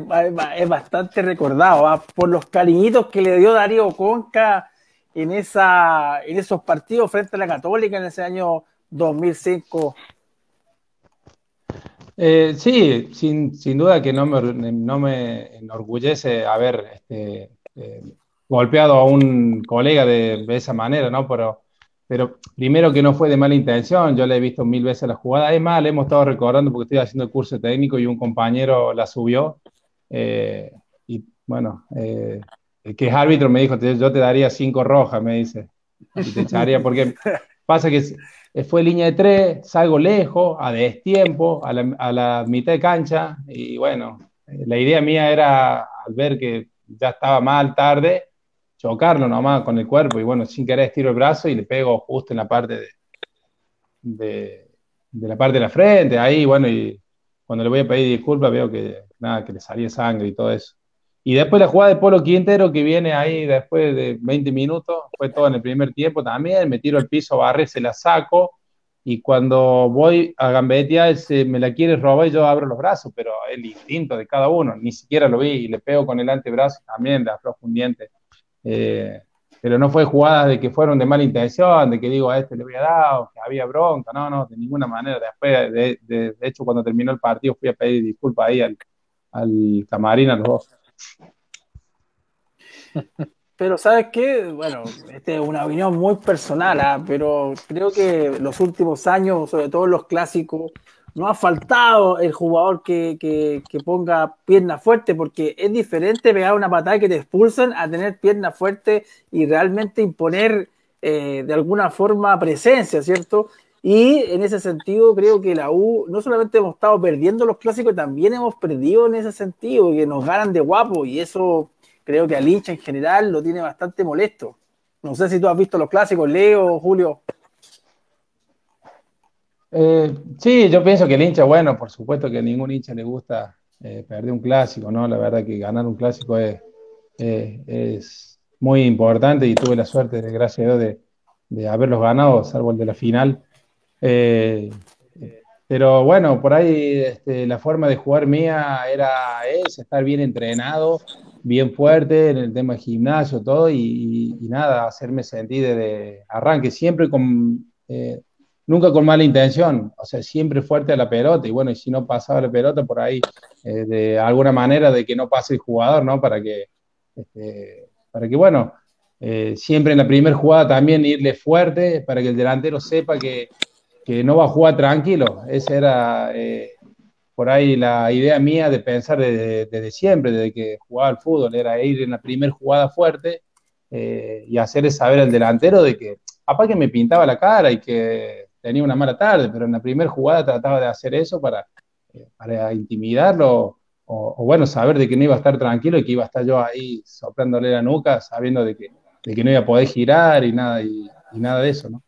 es bastante recordado, ¿ah? por los cariñitos que le dio Darío Conca en, esa, en esos partidos frente a la Católica en ese año 2005. Eh, sí, sin, sin duda que no me, no me enorgullece haber este, eh, golpeado a un colega de, de esa manera, ¿no? Pero, pero primero que no fue de mala intención, yo le he visto mil veces la jugada. Es más, le hemos estado recordando porque estoy haciendo el curso técnico y un compañero la subió. eh, y bueno, el que es árbitro me dijo, "Te- yo te daría cinco rojas, me dice. Y te echaría, porque [LAUGHS] pasa que fue línea de tres, salgo lejos, a destiempo, a la, mitad de cancha, y bueno, eh, la idea mía era, al ver que ya estaba mal tarde, chocarlo nomás con el cuerpo, y bueno, sin querer estiro el brazo y le pego justo en la parte de, de, de la parte de la frente, ahí, bueno, y cuando le voy a pedir disculpas veo que nada, que le salía sangre y todo eso. Y después la jugada de Polo Quintero que viene ahí después de 20 minutos, fue todo en el primer tiempo también, me tiro al piso, barre, se la saco y cuando voy a gambetear se me la quiere robar y yo abro los brazos, pero el instinto de cada uno, ni siquiera lo vi y le pego con el antebrazo también le aflojo un diente. Eh, pero no fue jugadas de que fueron de mala intención, de que digo a este le había dado, que había bronca, no, no, de ninguna manera. Después, de, de, de hecho, cuando terminó el partido fui a pedir disculpas ahí al, al camarín a los dos. Pero ¿sabes qué? Bueno, esta es una opinión muy personal, ¿ah? pero creo que los últimos años, sobre todo los clásicos, no ha faltado el jugador que ponga pierna fuerte, porque es diferente pegar una patada que te expulsan a tener pierna fuerte y realmente imponer eh, de alguna forma presencia, ¿cierto? Y en ese sentido creo que la U no solamente hemos estado perdiendo los clásicos, también hemos perdido en ese sentido, que nos ganan de guapo y eso creo que al hincha en general lo tiene bastante molesto. No sé si tú has visto los clásicos, Leo, Julio. Eh, sí, yo pienso que el hincha, bueno, por supuesto que a ningún hincha le gusta eh, perder un clásico, ¿no? La verdad que ganar un clásico es, es muy importante y tuve la suerte, gracias a Dios, de, de haberlos ganado, salvo el de la final. Pero bueno, por ahí este, la forma de jugar mía era es estar bien entrenado, bien fuerte en el tema de gimnasio, todo, y, nada, hacerme sentir de arranque, siempre con nunca con mala intención, o sea, siempre fuerte a la pelota, y bueno, y si no pasaba la pelota por ahí, eh, de alguna manera de que no pase el jugador, ¿no? Para que, este, para que bueno, eh, siempre en la primera jugada también irle fuerte, para que el delantero sepa que, que no va a jugar tranquilo. Esa era eh, por ahí la idea mía de pensar desde, desde, siempre, desde que jugaba al fútbol, era ir en la primera jugada fuerte y hacerle saber al delantero de que, papá que me pintaba la cara y que tenía una mala tarde, pero en la primera jugada trataba de hacer eso para, eh, para intimidarlo o, bueno, saber de que no iba a estar tranquilo y que iba a estar yo ahí soplándole la nuca, sabiendo de que, de que no iba a poder girar y nada, y, nada de eso, ¿no?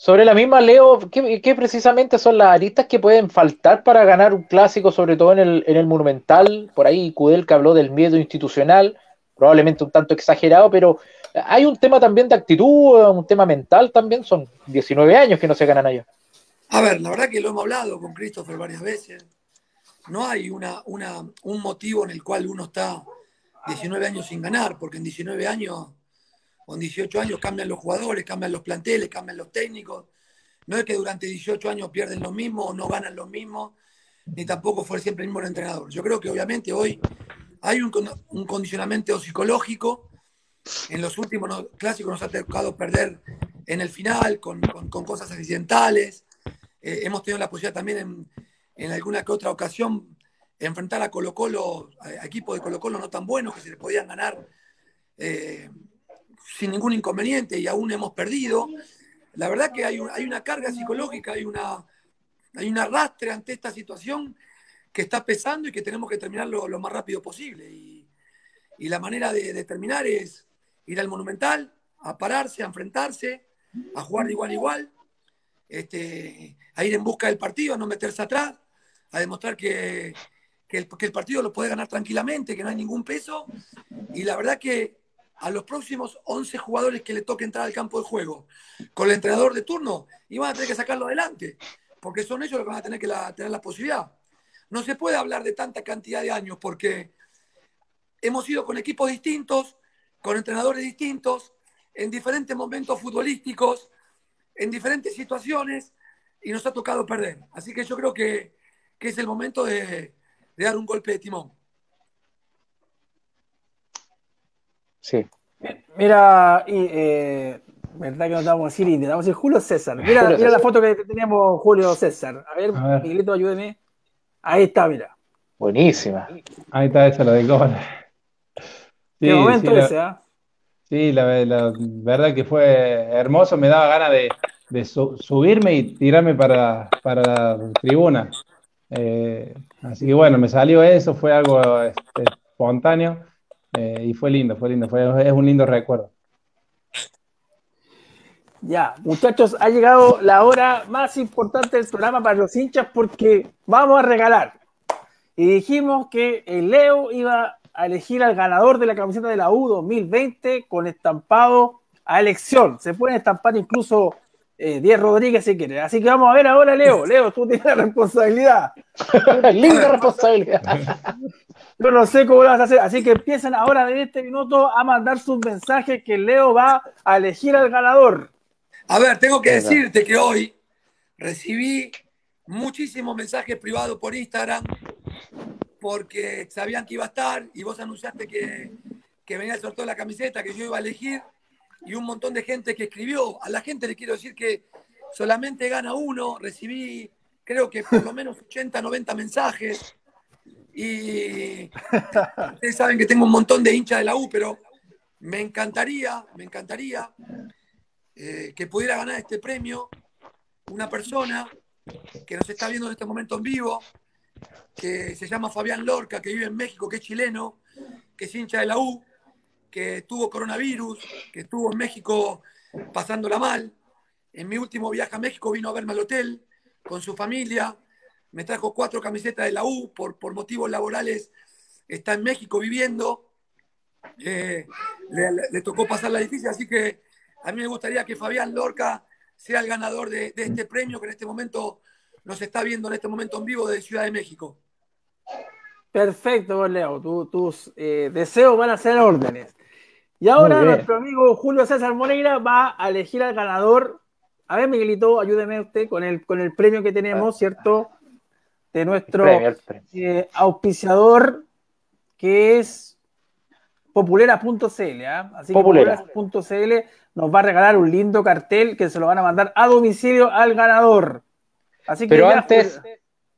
Sobre la misma, Leo, ¿qué, precisamente son las aristas que pueden faltar para ganar un clásico, sobre todo en el, en el Monumental? Por ahí Cudel que habló del miedo institucional, probablemente un tanto exagerado, pero hay un tema también de actitud, un tema mental también, son 19 años que no se ganan allá. A ver, la verdad que lo hemos hablado con Christopher varias veces. No hay una, un motivo en el cual uno está 19 años sin ganar, porque en 19 años en 18 años cambian los jugadores, cambian los planteles, cambian los técnicos. No es que durante 18 años pierden lo mismo o no ganan lo mismo, ni tampoco fue siempre el mismo entrenador. Yo creo que obviamente hoy hay un, un condicionamiento psicológico en los últimos clásicos nos ha tocado perder en el final con, cosas accidentales. Eh, hemos tenido la posibilidad también en, alguna que otra ocasión enfrentar a Colo Colo, a equipos de Colo Colo no tan buenos que se les podían ganar eh, sin ningún inconveniente y aún hemos perdido. La verdad que hay, hay una carga psicológica, hay, una, hay un arrastre ante esta situación que está pesando y que tenemos que terminarlo lo más rápido posible. Y, la manera de, de terminar es ir al Monumental, a pararse, a enfrentarse, a jugar de igual a igual, este, a ir en busca del partido, a no meterse atrás, a demostrar que, el, que el partido lo puede ganar tranquilamente, que no hay ningún peso. Y la verdad que a los próximos 11 jugadores que le toque entrar al campo de juego con el entrenador de turno, iban a tener que sacarlo adelante, porque son ellos los que van a tener que tener la posibilidad. No se puede hablar de tanta cantidad de años porque hemos ido con equipos distintos, con entrenadores distintos, en diferentes momentos futbolísticos, en diferentes situaciones, y nos ha tocado perder. Así que yo creo que, es el momento de, dar un golpe de timón. Sí. Mira, y, eh, verdad que nos damos a decir, damos a decir Julio César. [LAUGHS] Mira, mira la foto que teníamos Julio César. A ver, Miguelito, ayúdeme. Ahí está, mira. Buenísima. Ahí está esa la de gol. Sí, momento la, ese, ¿ah? Sí, la, verdad que fue hermoso, me daba ganas de, subirme y tirarme para, la tribuna. Eh, así que bueno, me salió eso, fue algo este, espontáneo eh, y fue lindo, fue lindo, fue, es un lindo recuerdo. Ya, muchachos, ha llegado la hora más importante del programa para los hinchas porque vamos a regalar. Y dijimos que el Leo iba a elegir al ganador de la camiseta de la U 2020 con estampado a elección. Se pueden estampar incluso eh, Díaz Rodríguez si quiere. Así que vamos a ver ahora, Leo. Leo, tú tienes la responsabilidad. [LAUGHS] Linda responsabilidad. Yo no sé cómo lo vas a hacer. Así que empiezan ahora de este minuto a mandar sus mensajes que Leo va a elegir al ganador. A ver, tengo que decirte que hoy recibí muchísimos mensajes privados por Instagram porque sabían que iba a estar y vos anunciaste que, que venía el sorteo de la camiseta, que yo iba a elegir y un montón de gente que escribió. A la gente le quiero decir que solamente gana uno, recibí creo que por lo menos 80, 90 mensajes y ustedes saben que tengo un montón de hinchas de la U, pero me encantaría, me encantaría eh, que pudiera ganar este premio una persona que nos está viendo en este momento en vivo, que se llama Fabián Lorca, que vive en México, que es chileno, que es hincha de la U, que tuvo coronavirus, que estuvo en México pasándola mal, en mi último viaje a México vino a verme al hotel con su familia, me trajo cuatro camisetas de la U por, por motivos laborales, está en México viviendo, eh, le, le, tocó pasar la difícil, así que a mí me gustaría que Fabián Lorca sea el ganador de, de este premio que en este momento nos está viendo en este momento en vivo de Ciudad de México. Perfecto, Leo. tus eh, deseos van a ser órdenes. Y ahora nuestro amigo Julio César Moreira va a elegir al ganador. A ver, Miguelito, ayúdeme usted con el, con el premio que tenemos, ah. ¿cierto? De nuestro eh, auspiciador, que es populera.cl. ¿ah? Así que populera.cl nos va a regalar un lindo cartel que se lo van a mandar a domicilio al ganador. Así que pero antes,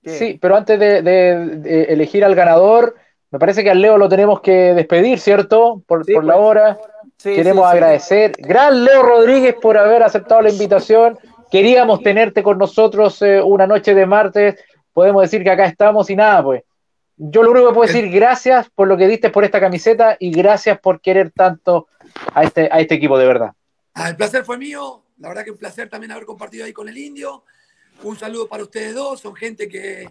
sí, pero antes de, elegir al ganador, me parece que al Leo lo tenemos que despedir, ¿cierto? Por, la pues. hora. Queremos agradecer. Gran Leo Rodríguez por haber aceptado la invitación. Queríamos tenerte con nosotros eh, una noche de martes. Podemos decir que acá estamos y nada, pues. Yo lo único que puedo decir, gracias por lo que diste por esta camiseta y gracias por querer tanto a este, a este equipo, de verdad. Ah, el placer fue mío. La verdad que un placer también haber compartido ahí con el indio. Un saludo para ustedes dos, son gente que,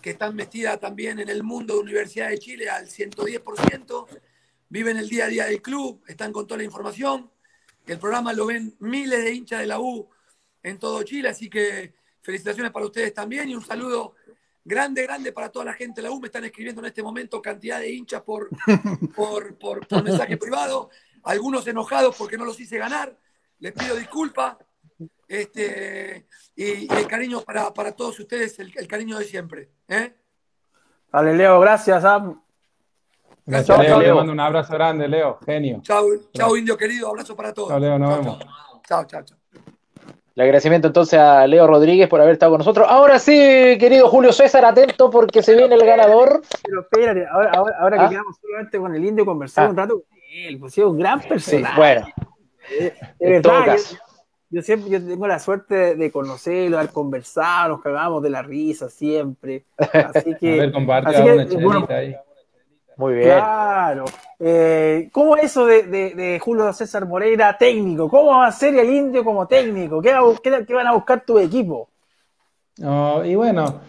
que están vestida también en el mundo de Universidad de Chile al 110%, viven el día a día del club, están con toda la información. El programa lo ven miles de hinchas de la U en todo Chile, así que felicitaciones para ustedes también y un saludo grande, grande para toda la gente de la U. Me están escribiendo en este momento cantidad de hinchas por, [LAUGHS] por, por, por mensaje privado, algunos enojados porque no los hice ganar. Les pido disculpas. Este, y, el cariño para, para todos ustedes, el, el, cariño de siempre. ¿eh? Dale, Leo, gracias. Sam. Gracias, Leo. Le mando un abrazo grande, Leo. Genio. Chao, chao, indio querido. Abrazo para todos. Chao, Leo, nos vemos. Chao, chao, chao. El agradecimiento entonces a Leo Rodríguez por haber estado con nosotros. Ahora sí, querido Julio César, atento porque se viene el ganador. Pero espérate, ahora, ahora, ahora que ¿Ah? quedamos solamente con el indio conversar ah. un rato con él, pues sí, un gran personaje. Sí, bueno, de, de verdad, yo siempre yo tengo la suerte de, conocerlo, de haber conversado, nos cagamos de la risa siempre. [LAUGHS] Así que. así que bueno, ahí. Muy bien. Claro. Eh, ¿Cómo eso de, de, de, Julio César Moreira técnico? ¿Cómo va a ser el indio como técnico? ¿Qué, qué, qué van a buscar tu equipo? No, y bueno,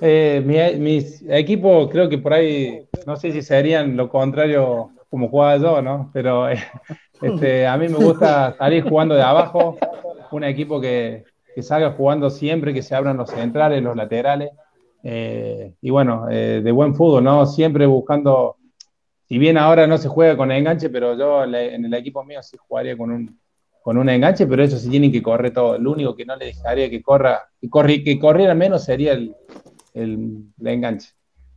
eh, mi, mis equipos creo que por ahí, no sé si serían lo contrario como jugaba yo, ¿no? Pero eh, [LAUGHS] este, a mí me gusta salir jugando de abajo, un equipo que, salga jugando siempre, que se abran los centrales, los laterales, eh, y bueno, eh, de buen fútbol, ¿no? Siempre buscando, si bien ahora no se juega con enganche, pero yo en el equipo mío sí jugaría con un, con un enganche, pero eso sí tienen que correr todo. Lo único que no le dejaría que corra, que, corri, que corriera menos sería el, el, enganche.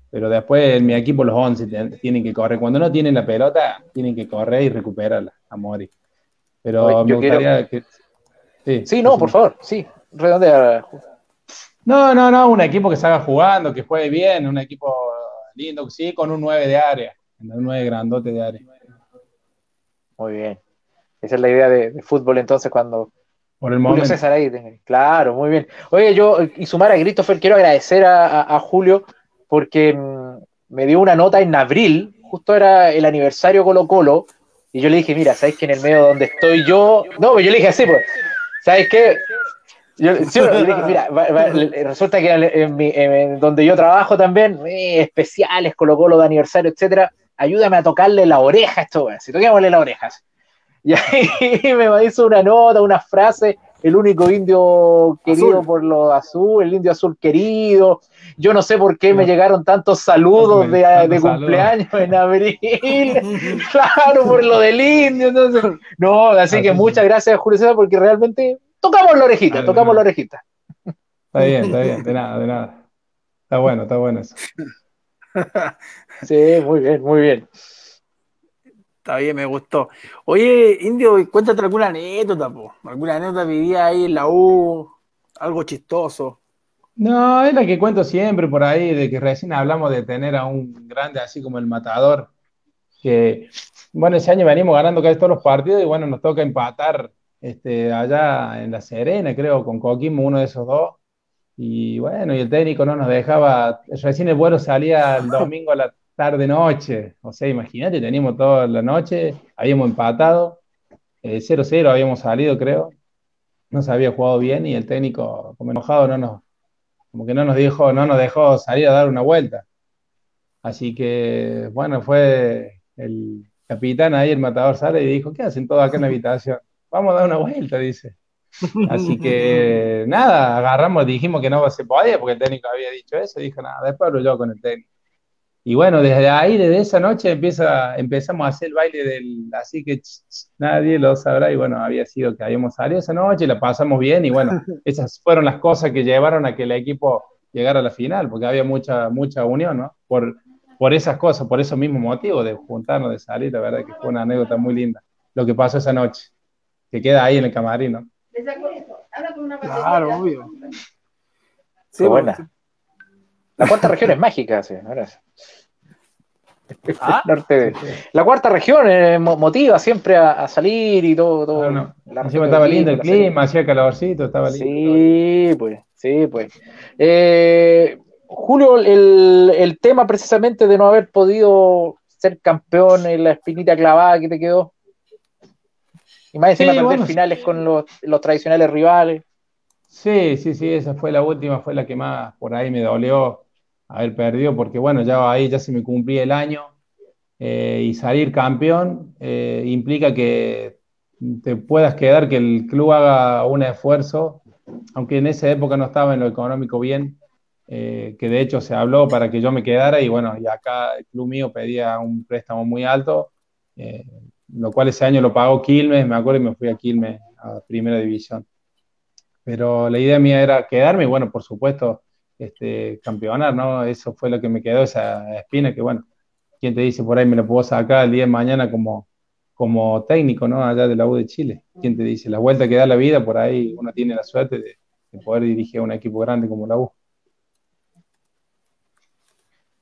Pero después en mi equipo los 11 tienen que correr. Cuando no tienen la pelota, tienen que correr y recuperarla a morir. Pero me gustaría que Sí, no, por favor, sí, redondea. No, no, no, un equipo que salga jugando, que juegue bien, un equipo lindo, sí, con un 9 de área, un 9 grandote de área. Muy bien. Esa es la idea de, fútbol entonces cuando por el momento. Julio César ahí. Claro, muy bien. Oye, yo, y sumar a Christopher, quiero agradecer a, Julio porque mm, me dio una nota en abril, justo era el aniversario Colo Colo, y yo le dije, mira, ¿sabes que en el medio donde estoy yo? No, pues yo le dije así, pues, ¿Sabes qué? [LAUGHS] mira, resulta que en, donde yo trabajo también, eh, especiales, Colo Colo de aniversario, etcétera, ayúdame a tocarle la oreja a esto, si toquémosle las orejas. Y ahí [LAUGHS] me hizo una nota, una frase, el único indio querido por lo azul, el indio azul querido. Yo no sé por qué me llegaron tantos saludos de, cumpleaños en abril. [LAUGHS] claro, por lo del indio. no, así que muchas gracias, Julio César, porque realmente tocamos la orejita, tocamos la orejita. Está bien, está bien, de nada, de nada. Está bueno, está bueno eso. [LAUGHS] Sí, muy bien, muy bien. Está bien, me gustó. Oye, Indio, cuéntate alguna anécdota, po. ¿Alguna anécdota vivía ahí en la U? Algo chistoso. No, es la que cuento siempre por ahí, de que recién hablamos de tener a un grande así como el matador, que, bueno, ese año venimos ganando casi todos los partidos y bueno, nos toca empatar este, allá en La Serena, creo, con Coquimbo, uno de esos dos. Y bueno, y el técnico no nos dejaba, recién el vuelo salía el [LAUGHS] domingo a la tarde-noche. O sea, imagínate, teníamos toda la noche, habíamos empatado, 0-0 eh, habíamos salido, creo. no se había jugado bien y el técnico, como enojado, no nos, como que no nos dijo, no nos dejó salir a dar una vuelta. Así que, bueno, fue el capitán ahí, el matador sale y dijo, ¿qué hacen todos acá en la [LAUGHS] habitación? Vamos a dar una vuelta, dice. Así que [LAUGHS] nada, agarramos, dijimos que no se podía porque el técnico había dicho eso, dijo nada, después hablo yo con el técnico. Y bueno, desde ahí, desde esa noche empieza, empezamos a hacer el baile del, así que nadie lo sabrá, y bueno, había sido que habíamos salido esa noche, la pasamos bien, y bueno, [LAUGHS] esas fueron las cosas que llevaron a que el equipo llegara a la final, porque había mucha, mucha unión, ¿no? Por, por esas cosas, por esos mismos motivos de juntarnos, de salir, la verdad que fue una anécdota muy linda, lo que pasó esa noche, que queda ahí en el camarín, ¿no? Claro, obvio. Sí, buena. La cuarta región es mágica, sí, ahora ¿Ah? [LAUGHS] La cuarta región eh, motiva siempre a, salir y todo. todo no, estaba lindo el clima, hacía calorcito, estaba lindo. Sí, pues, sí, pues. Eh, Julio, el, el, tema precisamente de no haber podido ser campeón en la espinita clavada que te quedó. Y más encima perder finales con los, los, tradicionales rivales. Sí, sí, sí, esa fue la última, fue la que más por ahí me dolió haber perdido, porque bueno, ya ahí ya se me cumplía el año eh, y salir campeón eh, implica que te puedas quedar, que el club haga un esfuerzo, aunque en esa época no estaba en lo económico bien, eh, que de hecho se habló para que yo me quedara y bueno, y acá el club mío pedía un préstamo muy alto, lo cual ese año lo pagó Quilmes, me acuerdo y me fui a Quilmes a primera división. Pero la idea mía era quedarme bueno, por supuesto, este, campeonar, ¿no? Eso fue lo que me quedó, esa espina que, bueno, ¿quién te dice por ahí me lo puedo sacar el día de mañana como, como técnico, ¿no? Allá de la U de Chile. ¿Quién te dice? La vuelta que da la vida, por ahí uno tiene la suerte de, poder dirigir a un equipo grande como la U.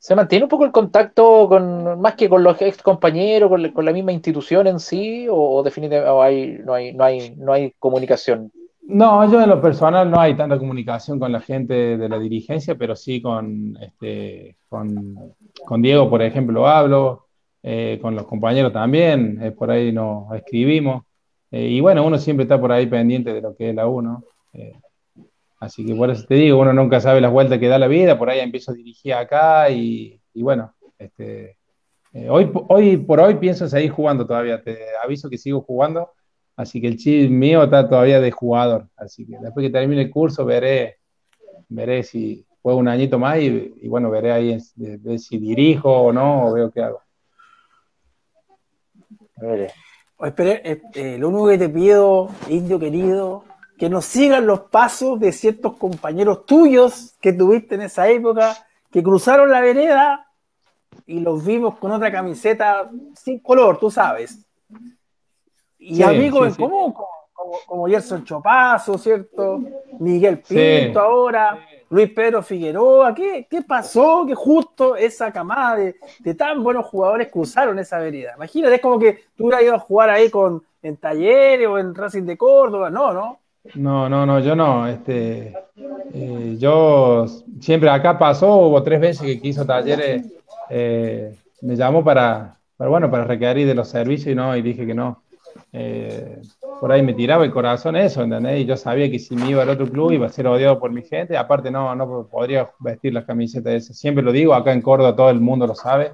¿Se mantiene un poco el contacto con, más que con los ex compañeros, con, la misma institución en sí, o, definitivamente no, hay, no, hay, no hay comunicación? No, yo en lo personal no hay tanta comunicación con la gente de la dirigencia, pero sí con, este, con, Diego, por ejemplo, hablo, eh, con los compañeros también, eh, por ahí nos escribimos. Eh, y bueno, uno siempre está por ahí pendiente de lo que es la uno. Así que por eso te digo, uno nunca sabe las vueltas que da la vida, por ahí empiezo a dirigir acá y, y bueno, este, hoy, hoy por hoy pienso seguir jugando todavía, te aviso que sigo jugando Así que el chip mío está todavía de jugador. Así que después que termine el curso veré, veré si juego un añito más y, bueno, veré ahí si dirijo o no o veo qué hago. Espera, eh, eh, lo único que te pido, indio querido, que nos sigan los pasos de ciertos compañeros tuyos que tuviste en esa época, que cruzaron la vereda y los vimos con otra camiseta sin color, tú sabes. Y amigos en común, como, como, Gerson Chopazo, ¿cierto? Miguel Pinto ahora, Luis Pedro Figueroa. ¿Qué, ¿Qué, pasó? Que justo esa camada de, tan buenos jugadores cruzaron esa avenida. Imagínate, es como que tú hubieras ido a jugar ahí con, en Talleres o en Racing de Córdoba. No, no. No, no, no, yo no. Este, eh, yo siempre acá pasó, hubo tres veces que quiso Talleres, eh, me llamó para, para, bueno, para requerir de los servicios y no, y dije que no. Eh, por ahí me tiraba el corazón eso, ¿entendés? Y yo sabía que si me iba al otro club iba a ser odiado por mi gente. Aparte, no, no podría vestir las camisetas de. Siempre lo digo, acá en Córdoba todo el mundo lo sabe,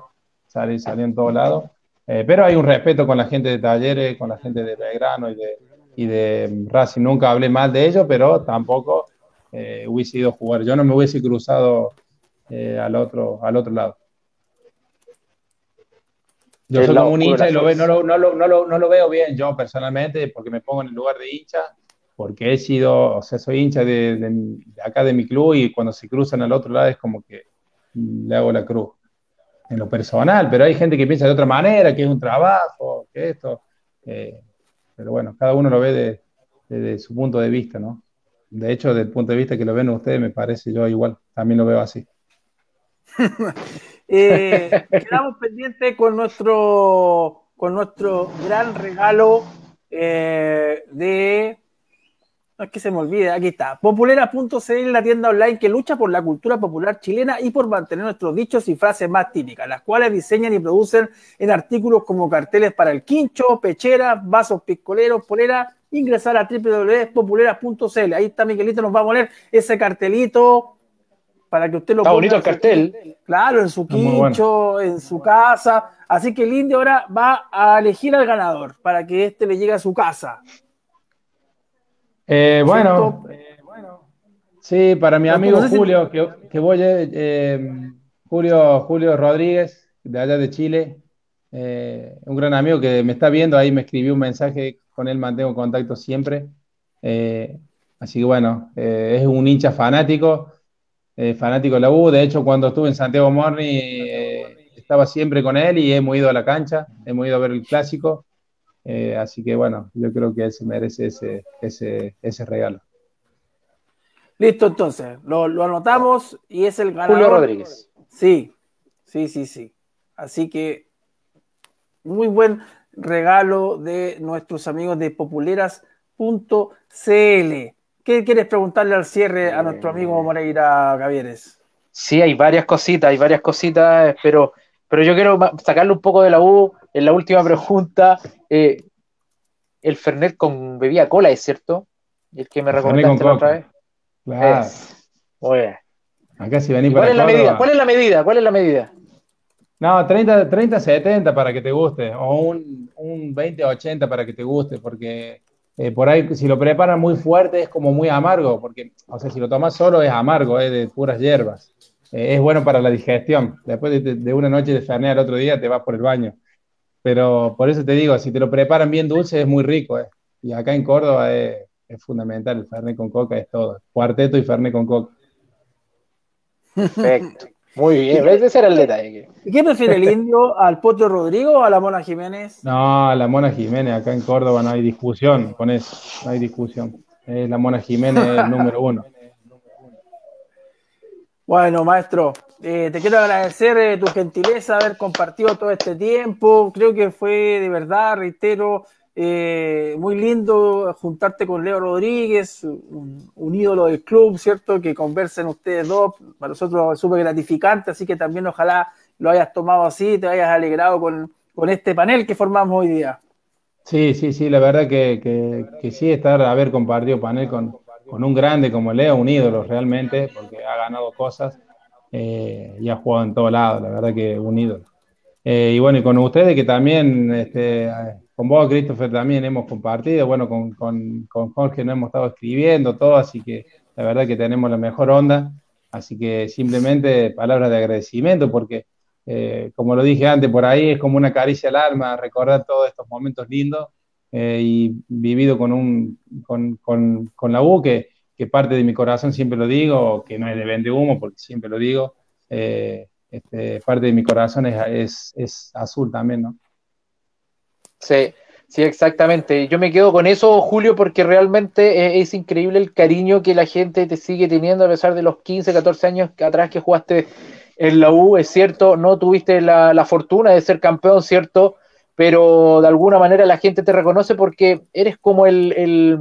sale, sale en todos lados. Eh, pero hay un respeto con la gente de Talleres, con la gente de Belgrano y de, y de Racing. Nunca hablé mal de ellos, pero tampoco eh, hubiese ido a jugar. Yo no me hubiese cruzado al, otro, al otro lado. Yo soy un hincha y lo no, lo, no, lo, no, lo, veo bien yo personalmente porque me pongo en el lugar de hincha, porque he sido, o sea, soy hincha de, acá de mi club y cuando se cruzan al otro lado es como que le hago la cruz en lo personal, pero hay gente que piensa de otra manera, que es un trabajo, que esto, eh, pero bueno, cada uno lo ve desde su punto de vista, ¿no? De hecho, desde el punto de vista que lo ven ustedes, me parece yo igual, también lo veo así. [LAUGHS] Eh, quedamos pendientes con nuestro, con nuestro gran regalo eh, de. No es que se me olvide, aquí está. Populera.cl, la tienda online que lucha por la cultura popular chilena y por mantener nuestros dichos y frases más típicas, las cuales diseñan y producen en artículos como carteles para el quincho, pecheras, vasos piscoleros, poleras ingresar a www.populeras.cl. Ahí está Miguelito, nos va a poner ese cartelito para que usted lo Está bonito el cartel. Claro, en su quincho, en su casa. Así que el indio ahora va a elegir al ganador para que este le llegue a su casa. Eh, eh, bueno. Sí, para mi amigo no sé si- Julio, que, que voy, eh, eh, Julio, Julio Rodríguez, de allá de Chile, eh, un gran amigo que me está viendo, ahí me escribió un mensaje, con él mantengo contacto siempre. Así que bueno, es un hincha fanático, fanático de la U. De hecho, cuando estuve en Santiago Morni, estaba siempre con él y hemos ido a la cancha, hemos ido a ver el clásico. Eh, así que bueno, yo creo que él se merece ese, ese, ese regalo. Listo, entonces, lo, lo anotamos y es el ganador. Julio Rodríguez. Sí, sí, sí, sí. Así que muy buen regalo de nuestros amigos de populeras.cl. ¿Qué quieres preguntarle al cierre a nuestro amigo Moreira Gavieres? Sí, hay varias cositas, hay varias cositas, pero, pero yo quiero sacarle un poco de la U en la última pregunta. eh, el Fernet con bebida cola, ¿es cierto? El que me El recomendaste la otra vez. Claro. Muy bien. acá si venís ¿Y ¿Cuál para es la Córdoba- medida? ¿Cuál es la medida? ¿Cuál es la medida? No, 30, 30, 70 para que te guste, o un, un 20, 80 para que te guste, porque eh, por ahí si lo preparan muy fuerte es como muy amargo, porque, o sea, si lo tomas solo es amargo, es de puras hierbas. Eh, es bueno para la digestión. Después de, de una noche de Fernet al otro día te vas por el baño. Pero por eso te digo, si te lo preparan bien dulce es muy rico, eh. Y acá en Córdoba es, es fundamental, el Fernet con coca es todo. Cuarteto y Fernet con coca. Perfecto. Muy bien. Ese era el detalle. ¿Y ¿Qué prefiere el indio? ¿Al Potro Rodrigo o a la Mona Jiménez? No, la Mona Jiménez, acá en Córdoba no hay discusión con eso, no hay discusión. Es la Mona Jiménez el número uno. Bueno, maestro, eh, te quiero agradecer eh, tu gentileza, haber compartido todo este tiempo. Creo que fue de verdad, reitero, eh, muy lindo juntarte con Leo Rodríguez, un, ídolo del club, ¿cierto? Que conversen ustedes dos. Para nosotros es súper gratificante, así que también ojalá lo hayas tomado así, te hayas alegrado con, con este panel que formamos hoy día. Sí, sí, sí, la verdad que, que, que sí, estar, haber compartido panel con, con un grande como Leo, un ídolo realmente, porque ha ganado cosas eh, y ha jugado en todos lados, la verdad que un ídolo. Eh, y bueno, y con ustedes que también, este, con vos, Christopher, también hemos compartido, bueno, con, con, con Jorge no hemos estado escribiendo todo, así que la verdad que tenemos la mejor onda, así que simplemente palabras de agradecimiento, porque eh, como lo dije antes, por ahí es como una caricia al alma recordar todos estos momentos lindos eh, y vivido con, un, con, con, con la U, que, que, parte de mi corazón siempre lo digo, que no es de vende humo, porque siempre lo digo, eh, este, parte de mi corazón es, es, es, azul también, ¿no? Sí, sí, exactamente. Yo me quedo con eso, Julio, porque realmente es, es increíble el cariño que la gente te sigue teniendo a pesar de los 15, 14 años atrás que jugaste en la U, es cierto, no tuviste la, la, fortuna de ser campeón, ¿cierto? Pero de alguna manera la gente te reconoce porque eres como el, el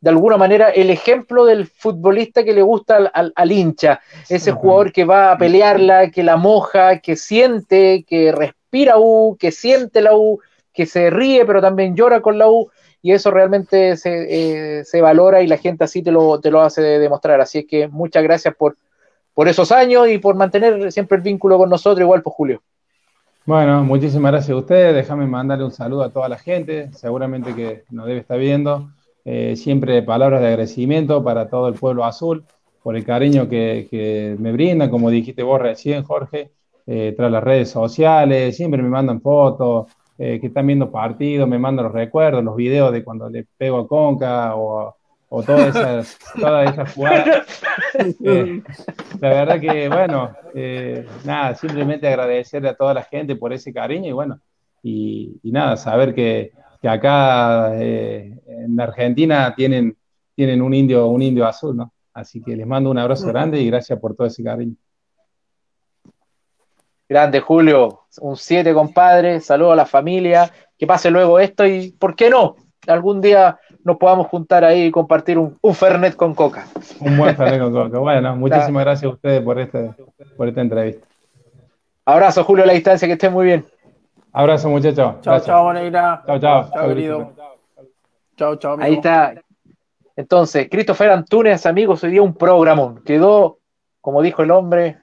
de alguna manera, el ejemplo del futbolista que le gusta al, al, al hincha, ese jugador que va a pelearla, que la moja, que siente, que respira U, que siente la U, que se ríe, pero también llora con la U, y eso realmente se, eh, se valora y la gente así te lo, te lo hace demostrar. Así es que muchas gracias por, por esos años y por mantener siempre el vínculo con nosotros, igual por Julio. Bueno, muchísimas gracias a ustedes. Déjame mandarle un saludo a toda la gente, seguramente que nos debe estar viendo. Eh, siempre palabras de agradecimiento para todo el pueblo azul por el cariño que, que me brindan, como dijiste vos recién, Jorge, eh, tras las redes sociales, siempre me mandan fotos, eh, que están viendo partidos, me mandan los recuerdos, los videos de cuando le pego a Conca o, o todas esas, [LAUGHS] todas esas jugadas. Eh, la verdad que, bueno, eh, nada, simplemente agradecerle a toda la gente por ese cariño y bueno, y, y nada, saber que, que acá eh, en Argentina tienen, tienen un indio, un indio azul, ¿no? Así que les mando un abrazo grande y gracias por todo ese cariño. Grande, Julio. Un 7, compadre. Saludos a la familia. Que pase luego esto y, ¿por qué no? Algún día nos podamos juntar ahí y compartir un, un Fernet con Coca. Un buen Fernet con Coca. [LAUGHS] Bueno, muchísimas gracias a ustedes por, este, por esta entrevista. Abrazo, Julio, a la distancia. Que estén muy bien. Abrazo, muchachos. Chao, chao, Moreira. Chao, chao. Chao, querido. Chao, chao. amigo. Ahí está. Entonces, Christopher Antunes, amigos, hoy día un programón. Quedó, como dijo el hombre,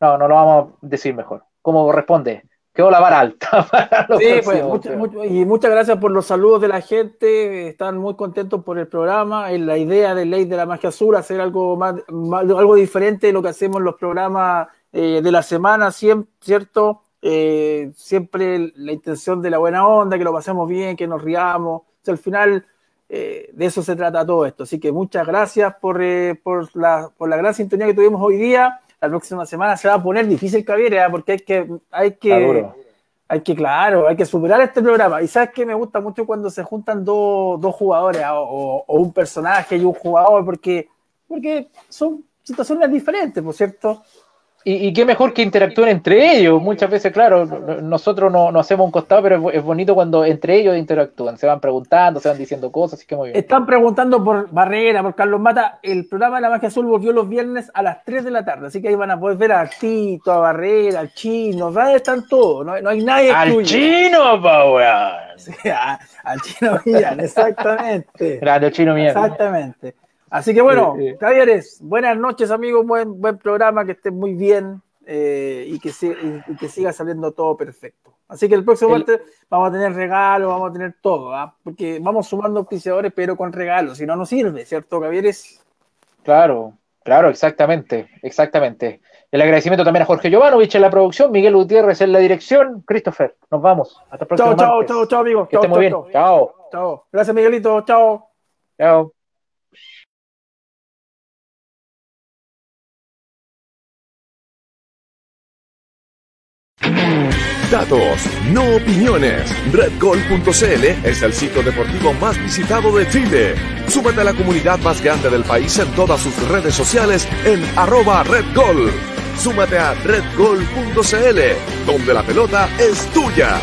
no, no lo vamos a decir mejor. ¿Cómo corresponde? Quedó la vara alta. [LAUGHS] para Sí, pues, mucho- y muchas gracias por los saludos de la gente. Están muy contentos por el programa. La idea de Ley de la Magia Azul, hacer algo más, más- algo diferente de lo que hacemos en los programas eh, de la semana, ¿cierto? Eh, siempre la intención de la buena onda, que lo pasemos bien, que nos riamos. O sea, al final, eh, de eso se trata todo esto. Así que muchas gracias por, eh, por, la, por la gran sintonía que tuvimos hoy día. La próxima semana se va a poner difícil, Javier, ¿eh? porque hay que, hay que, hay que, claro, hay que superar este programa. Y sabes que me gusta mucho cuando se juntan dos, dos jugadores o, o- o un personaje y un jugador, porque, porque son situaciones diferentes, por cierto. Y, y qué mejor que interactúen entre ellos. Muchas veces, claro, no- nosotros no, no hacemos un costado, pero es, bo- es bonito cuando entre ellos interactúan. Se van preguntando, se van diciendo cosas, así que muy bien. Están preguntando por Barrera, por Carlos Mata. El programa de la Magia Azul volvió los viernes a las 3 de la tarde, así que ahí van a poder ver a Tito, a Barrera, al Chino, ¿verdad? están todos, no, no hay nadie ¡Al chino, pa! [LAUGHS] Sí, a- al Chino Millán, [LAUGHS] exactamente. Grande chino mierda. Exactamente. Así que bueno, Eh, eh. Javieres, buenas noches amigos, buen, buen programa, que estén muy bien eh, y, que si- y- y que siga saliendo todo perfecto. Así que el próximo martes vamos a tener regalos, vamos a tener todo, ¿ah? porque vamos sumando auspiciadores, pero con regalos, si no, no sirve, ¿cierto, Javieres? Claro, claro, exactamente, exactamente. El agradecimiento también a Jorge Jovanovich en la producción, Miguel Gutiérrez en la dirección, Christopher, nos vamos. Hasta el próximo Chao, chao, chao, chao, amigos. Que Chao, estén muy bien. Chao. Chao. Gracias, Miguelito. Chao. Chao. Datos, no opiniones. RedGol.cl es el sitio deportivo más visitado de Chile. Súmate a la comunidad más grande del país en todas sus redes sociales en arroba RedGol. Súmate a RedGol.cl, donde la pelota es tuya.